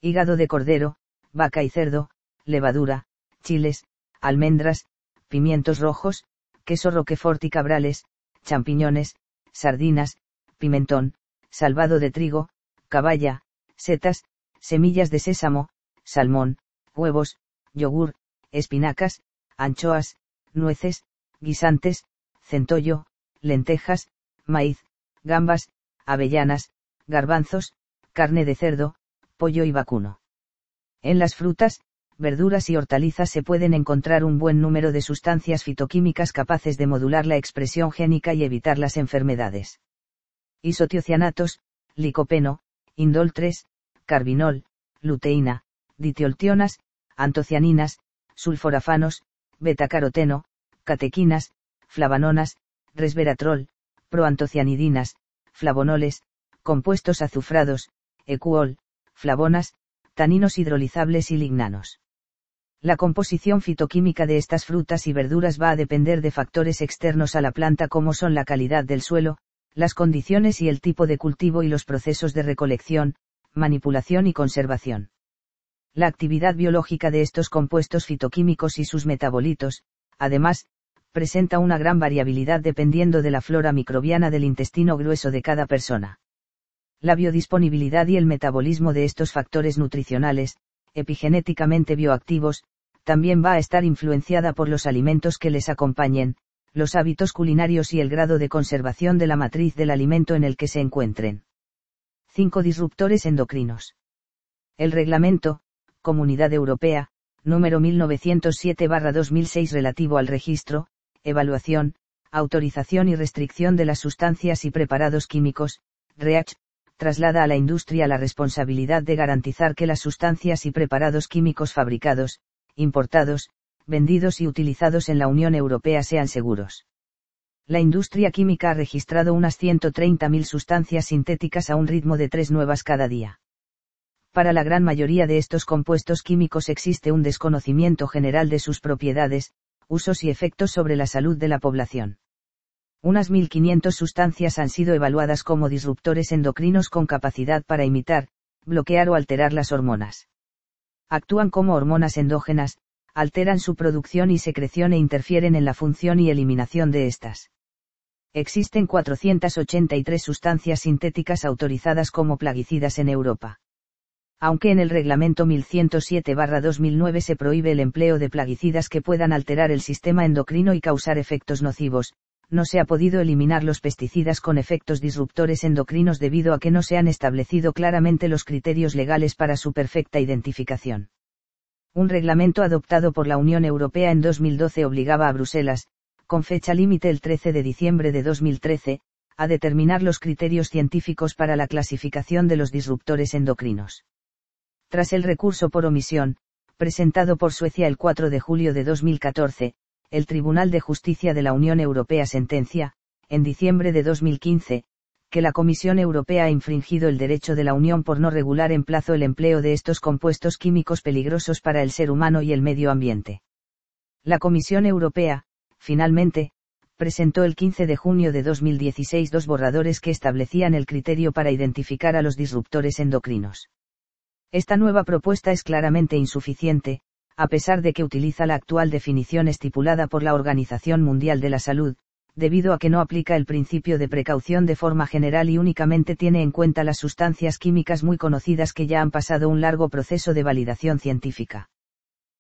Hígado de cordero, vaca y cerdo, levadura, chiles, almendras, pimientos rojos, queso roquefort y cabrales, champiñones, sardinas, pimentón, salvado de trigo, caballa, setas, semillas de sésamo, salmón, huevos, yogur, espinacas, anchoas, nueces, guisantes, centollo, lentejas, maíz, gambas, avellanas, garbanzos, carne de cerdo, pollo y vacuno. En las frutas, verduras y hortalizas se pueden encontrar un buen número de sustancias fitoquímicas capaces de modular la expresión génica y evitar las enfermedades. Isotiocianatos, licopeno, indol 3, carbinol, luteína, ditioltionas, antocianinas, sulforafanos, betacaroteno, catequinas, flavanonas, resveratrol, proantocianidinas, flavonoles, compuestos azufrados, ecuol, flavonas, taninos hidrolizables y lignanos. La composición fitoquímica de estas frutas y verduras va a depender de factores externos a la planta como son la calidad del suelo, las condiciones y el tipo de cultivo y los procesos de recolección, manipulación y conservación. La actividad biológica de estos compuestos fitoquímicos y sus metabolitos, además, presenta una gran variabilidad dependiendo de la flora microbiana del intestino grueso de cada persona. La biodisponibilidad y el metabolismo de estos factores nutricionales, epigenéticamente bioactivos, también va a estar influenciada por los alimentos que les acompañen, los hábitos culinarios y el grado de conservación de la matriz del alimento en el que se encuentren. 5 disruptores endocrinos. El reglamento, Comunidad Europea, número 1907-2006 relativo al registro, evaluación, autorización y restricción de las sustancias y preparados químicos, REACH, traslada a la industria la responsabilidad de garantizar que las sustancias y preparados químicos fabricados, importados, vendidos y utilizados en la Unión Europea sean seguros. La industria química ha registrado unas 130.000 sustancias sintéticas a un ritmo de tres nuevas cada día. Para la gran mayoría de estos compuestos químicos existe un desconocimiento general de sus propiedades, usos y efectos sobre la salud de la población. Unas 1.500 sustancias han sido evaluadas como disruptores endocrinos con capacidad para imitar, bloquear o alterar las hormonas. Actúan como hormonas endógenas, alteran su producción y secreción e interfieren en la función y eliminación de estas. Existen 483 sustancias sintéticas autorizadas como plaguicidas en Europa. Aunque en el reglamento 1107-2009 se prohíbe el empleo de plaguicidas que puedan alterar el sistema endocrino y causar efectos nocivos, no se ha podido eliminar los pesticidas con efectos disruptores endocrinos debido a que no se han establecido claramente los criterios legales para su perfecta identificación. Un reglamento adoptado por la Unión Europea en 2012 obligaba a Bruselas, con fecha límite el 13 de diciembre de 2013, a determinar los criterios científicos para la clasificación de los disruptores endocrinos. Tras el recurso por omisión, presentado por Suecia el 4 de julio de 2014, el Tribunal de Justicia de la Unión Europea sentencia, en diciembre de 2015, que la Comisión Europea ha infringido el derecho de la Unión por no regular en plazo el empleo de estos compuestos químicos peligrosos para el ser humano y el medio ambiente. La Comisión Europea, finalmente, presentó el 15 de junio de 2016 dos borradores que establecían el criterio para identificar a los disruptores endocrinos. Esta nueva propuesta es claramente insuficiente, a pesar de que utiliza la actual definición estipulada por la Organización Mundial de la Salud, debido a que no aplica el principio de precaución de forma general y únicamente tiene en cuenta las sustancias químicas muy conocidas que ya han pasado un largo proceso de validación científica.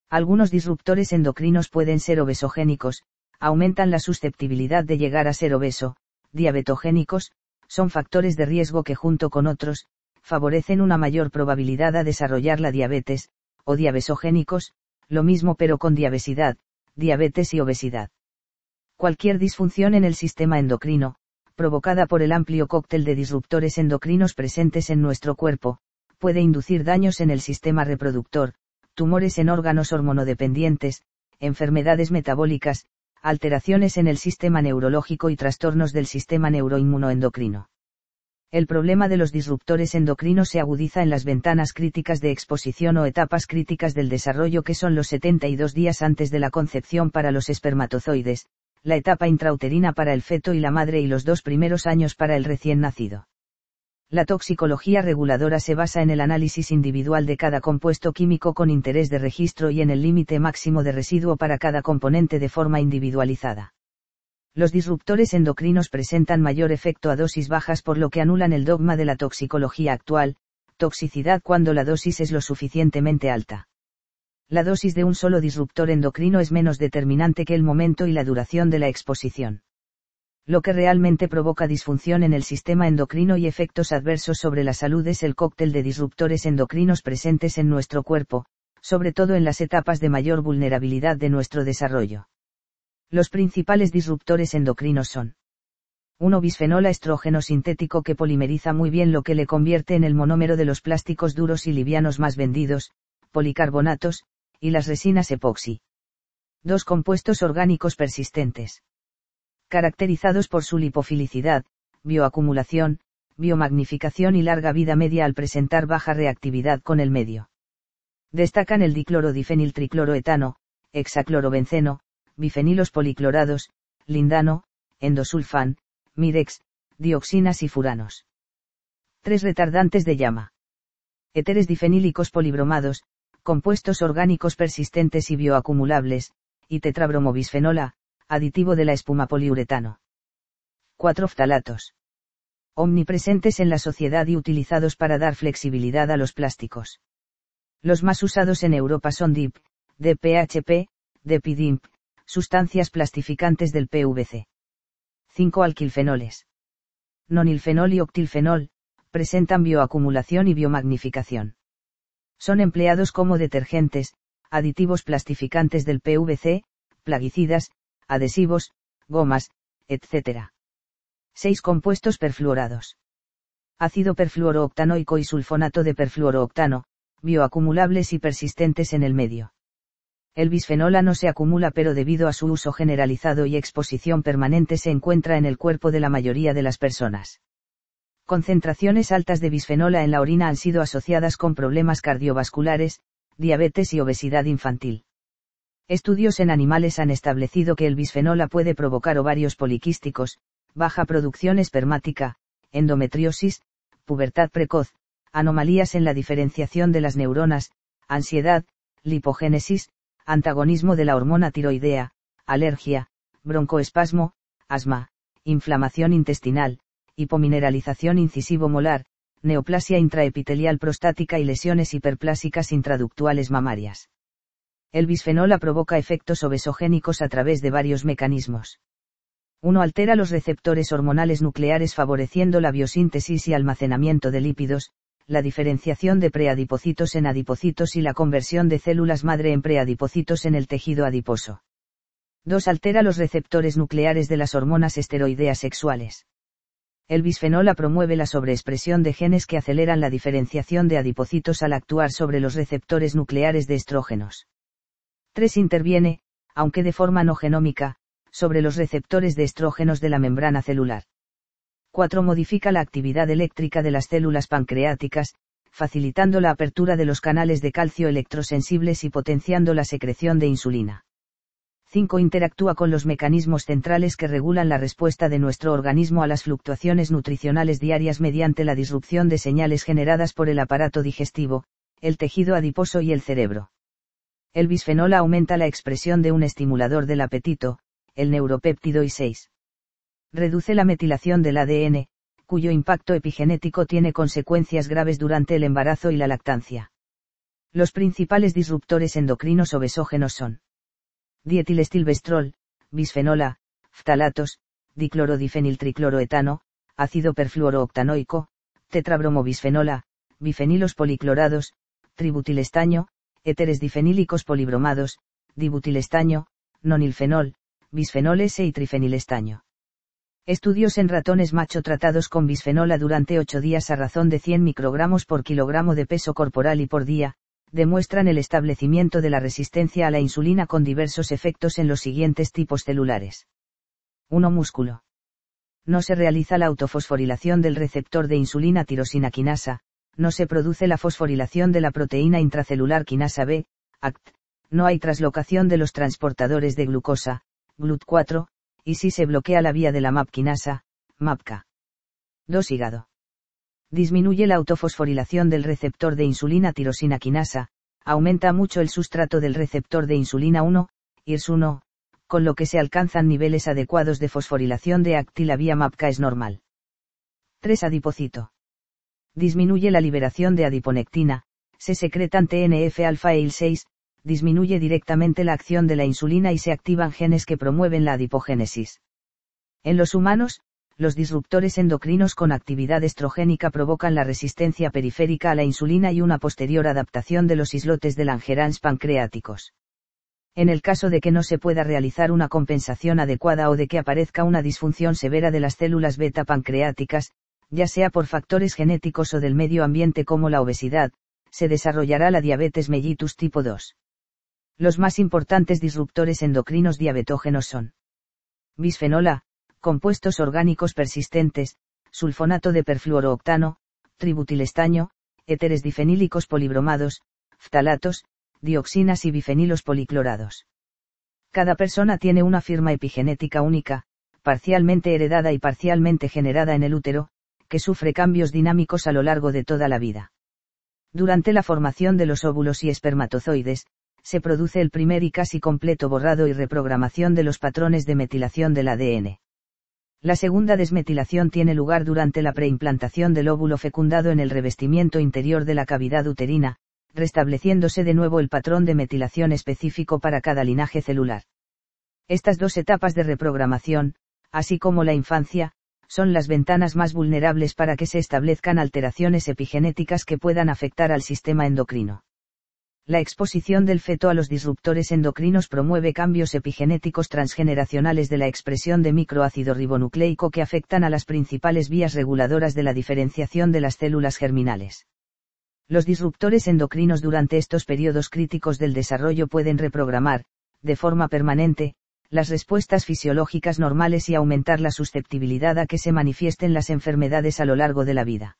Algunos disruptores endocrinos pueden ser obesogénicos, aumentan la susceptibilidad de llegar a ser obeso, diabetogénicos, son factores de riesgo que junto con otros, favorecen una mayor probabilidad a desarrollar la diabetes, o diabesogénicos, lo mismo pero con diabesidad, diabetes y obesidad. Cualquier disfunción en el sistema endocrino, provocada por el amplio cóctel de disruptores endocrinos presentes en nuestro cuerpo, puede inducir daños en el sistema reproductor, tumores en órganos hormonodependientes, enfermedades metabólicas, alteraciones en el sistema neurológico y trastornos del sistema neuroinmunoendocrino. El problema de los disruptores endocrinos se agudiza en las ventanas críticas de exposición o etapas críticas del desarrollo que son los 72 días antes de la concepción para los espermatozoides, la etapa intrauterina para el feto y la madre y los dos primeros años para el recién nacido. La toxicología reguladora se basa en el análisis individual de cada compuesto químico con interés de registro y en el límite máximo de residuo para cada componente de forma individualizada. Los disruptores endocrinos presentan mayor efecto a dosis bajas por lo que anulan el dogma de la toxicología actual, toxicidad cuando la dosis es lo suficientemente alta. La dosis de un solo disruptor endocrino es menos determinante que el momento y la duración de la exposición. Lo que realmente provoca disfunción en el sistema endocrino y efectos adversos sobre la salud es el cóctel de disruptores endocrinos presentes en nuestro cuerpo, sobre todo en las etapas de mayor vulnerabilidad de nuestro desarrollo. Los principales disruptores endocrinos son 1. Bisfenola estrógeno sintético que polimeriza muy bien lo que le convierte en el monómero de los plásticos duros y livianos más vendidos, policarbonatos, y las resinas epoxi. 2. Compuestos orgánicos persistentes. Caracterizados por su lipofilicidad, bioacumulación, biomagnificación y larga vida media al presentar baja reactividad con el medio. Destacan el diclorodifeniltricloroetano, hexaclorobenceno, bifenilos policlorados, lindano, endosulfán, mirex, dioxinas y furanos. 3 retardantes de llama. Éteres difenílicos polibromados, compuestos orgánicos persistentes y bioacumulables, y tetrabromobisfenola, aditivo de la espuma poliuretano. 4 ftalatos. omnipresentes en la sociedad y utilizados para dar flexibilidad a los plásticos. Los más usados en Europa son DIP, DPHP, DPDIMP, sustancias plastificantes del PVC. 5 alquilfenoles. Nonilfenol y octilfenol, presentan bioacumulación y biomagnificación. Son empleados como detergentes, aditivos plastificantes del PVC, plaguicidas, adhesivos, gomas, etc. 6 compuestos perfluorados. Ácido perfluorooctanoico y sulfonato de perfluorooctano, bioacumulables y persistentes en el medio. El bisfenola no se acumula pero debido a su uso generalizado y exposición permanente se encuentra en el cuerpo de la mayoría de las personas. Concentraciones altas de bisfenola en la orina han sido asociadas con problemas cardiovasculares, diabetes y obesidad infantil. Estudios en animales han establecido que el bisfenola puede provocar ovarios poliquísticos, baja producción espermática, endometriosis, pubertad precoz, anomalías en la diferenciación de las neuronas, ansiedad, lipogénesis, antagonismo de la hormona tiroidea, alergia, broncoespasmo, asma, inflamación intestinal, hipomineralización incisivo-molar, neoplasia intraepitelial prostática y lesiones hiperplásicas intraductuales mamarias. El bisfenola provoca efectos obesogénicos a través de varios mecanismos. Uno altera los receptores hormonales nucleares favoreciendo la biosíntesis y almacenamiento de lípidos, la diferenciación de preadipocitos en adipocitos y la conversión de células madre en preadipocitos en el tejido adiposo. 2. Altera los receptores nucleares de las hormonas esteroideas sexuales. El bisfenola promueve la sobreexpresión de genes que aceleran la diferenciación de adipocitos al actuar sobre los receptores nucleares de estrógenos. 3. Interviene, aunque de forma no genómica, sobre los receptores de estrógenos de la membrana celular. 4. Modifica la actividad eléctrica de las células pancreáticas, facilitando la apertura de los canales de calcio electrosensibles y potenciando la secreción de insulina. 5. Interactúa con los mecanismos centrales que regulan la respuesta de nuestro organismo a las fluctuaciones nutricionales diarias mediante la disrupción de señales generadas por el aparato digestivo, el tejido adiposo y el cerebro. El bisfenol aumenta la expresión de un estimulador del apetito, el neuropéptido I6 reduce la metilación del ADN, cuyo impacto epigenético tiene consecuencias graves durante el embarazo y la lactancia. Los principales disruptores endocrinos obesógenos son dietilestilbestrol, bisfenola,ftalatos, diclorodifeniltricloroetano, ácido perfluorooctanoico, tetrabromobisfenola, bifenilos policlorados, tributilestaño, éteres difenílicos polibromados, dibutilestaño, nonilfenol, bisfenol S y trifenilestaño. Estudios en ratones macho tratados con bisfenola durante 8 días a razón de 100 microgramos por kilogramo de peso corporal y por día, demuestran el establecimiento de la resistencia a la insulina con diversos efectos en los siguientes tipos celulares. 1. Músculo. No se realiza la autofosforilación del receptor de insulina tirosina quinasa, no se produce la fosforilación de la proteína intracelular quinasa B, ACT, no hay traslocación de los transportadores de glucosa, GLUT4, y si se bloquea la vía de la MAPquinasa, MAPCA. 2. Hígado. Disminuye la autofosforilación del receptor de insulina tirosina quinasa, aumenta mucho el sustrato del receptor de insulina 1, IRS1, con lo que se alcanzan niveles adecuados de fosforilación de ACT la vía MAPCA es normal. 3. Adipocito. Disminuye la liberación de adiponectina, se secretan TNF-alfa e IL-6, disminuye directamente la acción de la insulina y se activan genes que promueven la adipogénesis. En los humanos, los disruptores endocrinos con actividad estrogénica provocan la resistencia periférica a la insulina y una posterior adaptación de los islotes de Langerhans pancreáticos. En el caso de que no se pueda realizar una compensación adecuada o de que aparezca una disfunción severa de las células beta pancreáticas, ya sea por factores genéticos o del medio ambiente como la obesidad, se desarrollará la diabetes mellitus tipo 2. Los más importantes disruptores endocrinos diabetógenos son bisfenola, compuestos orgánicos persistentes, sulfonato de perfluorooctano, tributilestaño, éteres difenílicos polibromados,ftalatos, dioxinas y bifenilos policlorados. Cada persona tiene una firma epigenética única, parcialmente heredada y parcialmente generada en el útero, que sufre cambios dinámicos a lo largo de toda la vida. Durante la formación de los óvulos y espermatozoides, se produce el primer y casi completo borrado y reprogramación de los patrones de metilación del ADN. La segunda desmetilación tiene lugar durante la preimplantación del óvulo fecundado en el revestimiento interior de la cavidad uterina, restableciéndose de nuevo el patrón de metilación específico para cada linaje celular. Estas dos etapas de reprogramación, así como la infancia, son las ventanas más vulnerables para que se establezcan alteraciones epigenéticas que puedan afectar al sistema endocrino. La exposición del feto a los disruptores endocrinos promueve cambios epigenéticos transgeneracionales de la expresión de microácido ribonucleico que afectan a las principales vías reguladoras de la diferenciación de las células germinales. Los disruptores endocrinos durante estos periodos críticos del desarrollo pueden reprogramar, de forma permanente, las respuestas fisiológicas normales y aumentar la susceptibilidad a que se manifiesten las enfermedades a lo largo de la vida.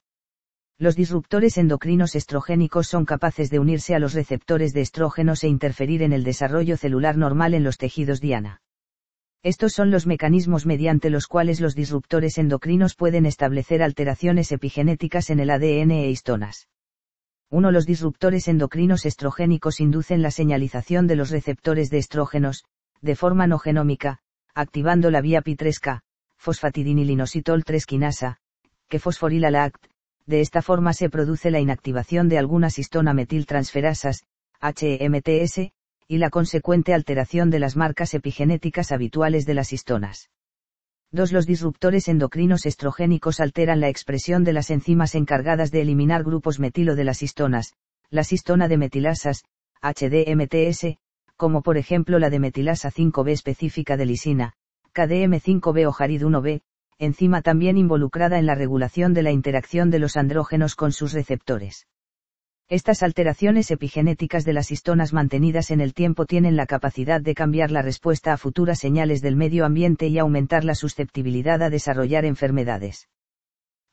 Los disruptores endocrinos estrogénicos son capaces de unirse a los receptores de estrógenos e interferir en el desarrollo celular normal en los tejidos diana. Estos son los mecanismos mediante los cuales los disruptores endocrinos pueden establecer alteraciones epigenéticas en el ADN e histonas. 1. Los disruptores endocrinos estrogénicos inducen la señalización de los receptores de estrógenos, de forma no genómica, activando la vía Pi3K, fosfatidinilinositol 3 quinasa, que fosforila la ACT, de esta forma se produce la inactivación de algunas histona metiltransferasas, HMTS, y la consecuente alteración de las marcas epigenéticas habituales de las histonas. 2. Los disruptores endocrinos estrogénicos alteran la expresión de las enzimas encargadas de eliminar grupos metilo de las histonas, las histona de metilasas, HDMTS, como por ejemplo la de metilasa 5B específica de lisina, KDM5B o Jarid 1B, enzima también involucrada en la regulación de la interacción de los andrógenos con sus receptores. Estas alteraciones epigenéticas de las histonas mantenidas en el tiempo tienen la capacidad de cambiar la respuesta a futuras señales del medio ambiente y aumentar la susceptibilidad a desarrollar enfermedades.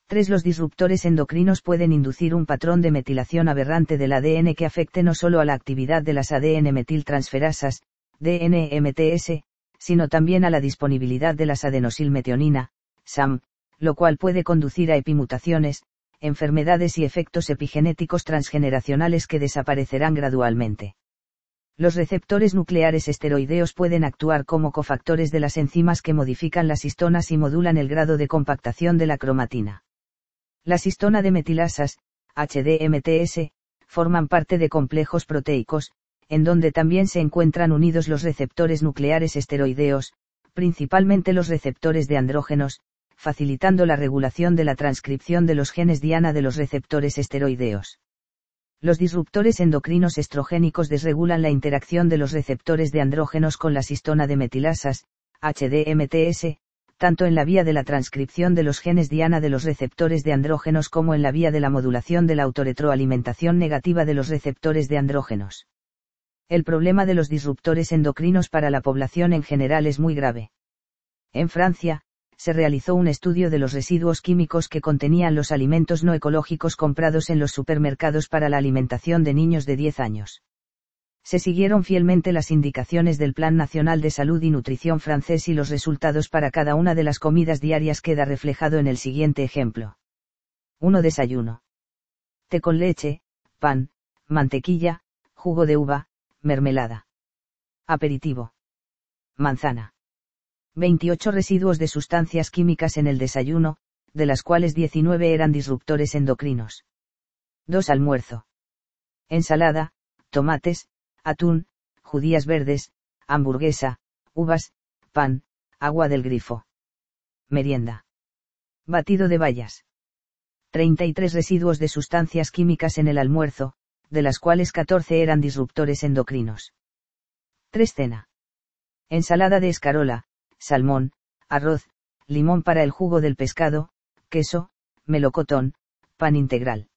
3. Los disruptores endocrinos pueden inducir un patrón de metilación aberrante del ADN que afecte no solo a la actividad de las ADN metiltransferasas, DNMTS, sino también a la disponibilidad de las adenosilmetionina, SAM, lo cual puede conducir a epimutaciones, enfermedades y efectos epigenéticos transgeneracionales que desaparecerán gradualmente. Los receptores nucleares esteroideos pueden actuar como cofactores de las enzimas que modifican las histonas y modulan el grado de compactación de la cromatina. Las histona de metilasas, HDMTS, forman parte de complejos proteicos, en donde también se encuentran unidos los receptores nucleares esteroideos, principalmente los receptores de andrógenos, facilitando la regulación de la transcripción de los genes diana de los receptores esteroideos. Los disruptores endocrinos estrogénicos desregulan la interacción de los receptores de andrógenos con la histona de metilasas, HDMTS, tanto en la vía de la transcripción de los genes diana de los receptores de andrógenos como en la vía de la modulación de la autorretroalimentación negativa de los receptores de andrógenos. El problema de los disruptores endocrinos para la población en general es muy grave. En Francia, se realizó un estudio de los residuos químicos que contenían los alimentos no ecológicos comprados en los supermercados para la alimentación de niños de 10 años. Se siguieron fielmente las indicaciones del Plan Nacional de Salud y Nutrición francés y los resultados para cada una de las comidas diarias queda reflejado en el siguiente ejemplo. 1. Desayuno. Té con leche, pan, mantequilla, jugo de uva, mermelada. Aperitivo. Manzana. 28 residuos de sustancias químicas en el desayuno, de las cuales 19 eran disruptores endocrinos. 2. Almuerzo. Ensalada, tomates, atún, judías verdes, hamburguesa, uvas, pan, agua del grifo. Merienda. Batido de bayas. 33 residuos de sustancias químicas en el almuerzo, de las cuales 14 eran disruptores endocrinos. 3. Cena. Ensalada de escarola, salmón, arroz, limón para el jugo del pescado, queso, melocotón, pan integral.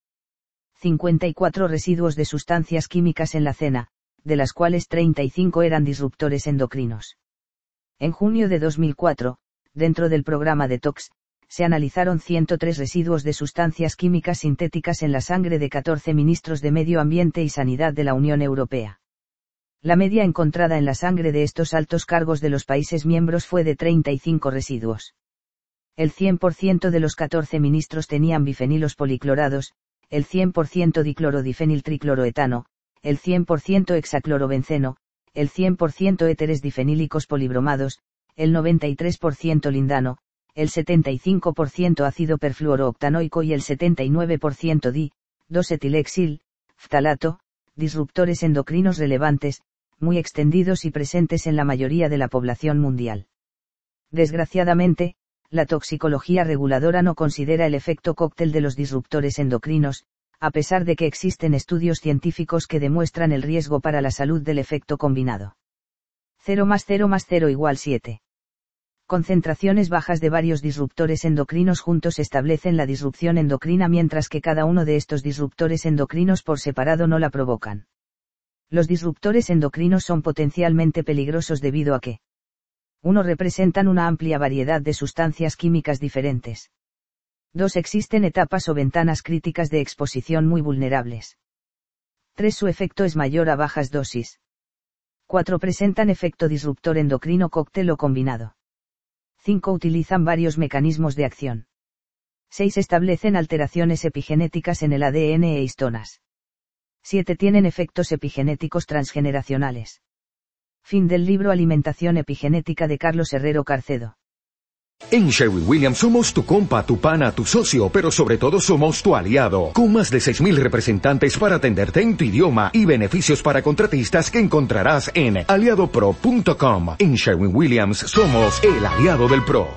54 residuos de sustancias químicas en la cena, de las cuales 35 eran disruptores endocrinos. En junio de 2004, dentro del programa Detox, se analizaron 103 residuos de sustancias químicas sintéticas en la sangre de 14 ministros de Medio Ambiente y Sanidad de la Unión Europea. La media encontrada en la sangre de estos altos cargos de los países miembros fue de 35 residuos. El 100% de los 14 ministros tenían bifenilos policlorados, el 100% diclorodifeniltricloroetano, el 100% hexaclorobenceno, el 100% éteres difenílicos polibromados, el 93% lindano, el 75% ácido perfluorooctanoico y el 79% di, 2-etilexil, ftalato, disruptores endocrinos relevantes, muy extendidos y presentes en la mayoría de la población mundial. Desgraciadamente, la toxicología reguladora no considera el efecto cóctel de los disruptores endocrinos, a pesar de que existen estudios científicos que demuestran el riesgo para la salud del efecto combinado. 0 más 0 más 0 igual 7. Concentraciones bajas de varios disruptores endocrinos juntos establecen la disrupción endocrina mientras que cada uno de estos disruptores endocrinos por separado no la provocan. Los disruptores endocrinos son potencialmente peligrosos debido a que 1. representan una amplia variedad de sustancias químicas diferentes. 2. existen etapas o ventanas críticas de exposición muy vulnerables. 3. su efecto es mayor a bajas dosis. 4. presentan efecto disruptor endocrino cóctel o combinado. 5. utilizan varios mecanismos de acción. 6. establecen alteraciones epigenéticas en el ADN e histonas. 7. tienen efectos epigenéticos transgeneracionales. Fin del libro Alimentación Epigenética de Carlos Herrero Carcedo. En Sherwin Williams somos tu compa, tu pana, tu socio, pero sobre todo somos tu aliado, con más de 6.000 representantes para atenderte en tu idioma y beneficios para contratistas que encontrarás en aliadopro.com. En Sherwin Williams somos el aliado del PRO.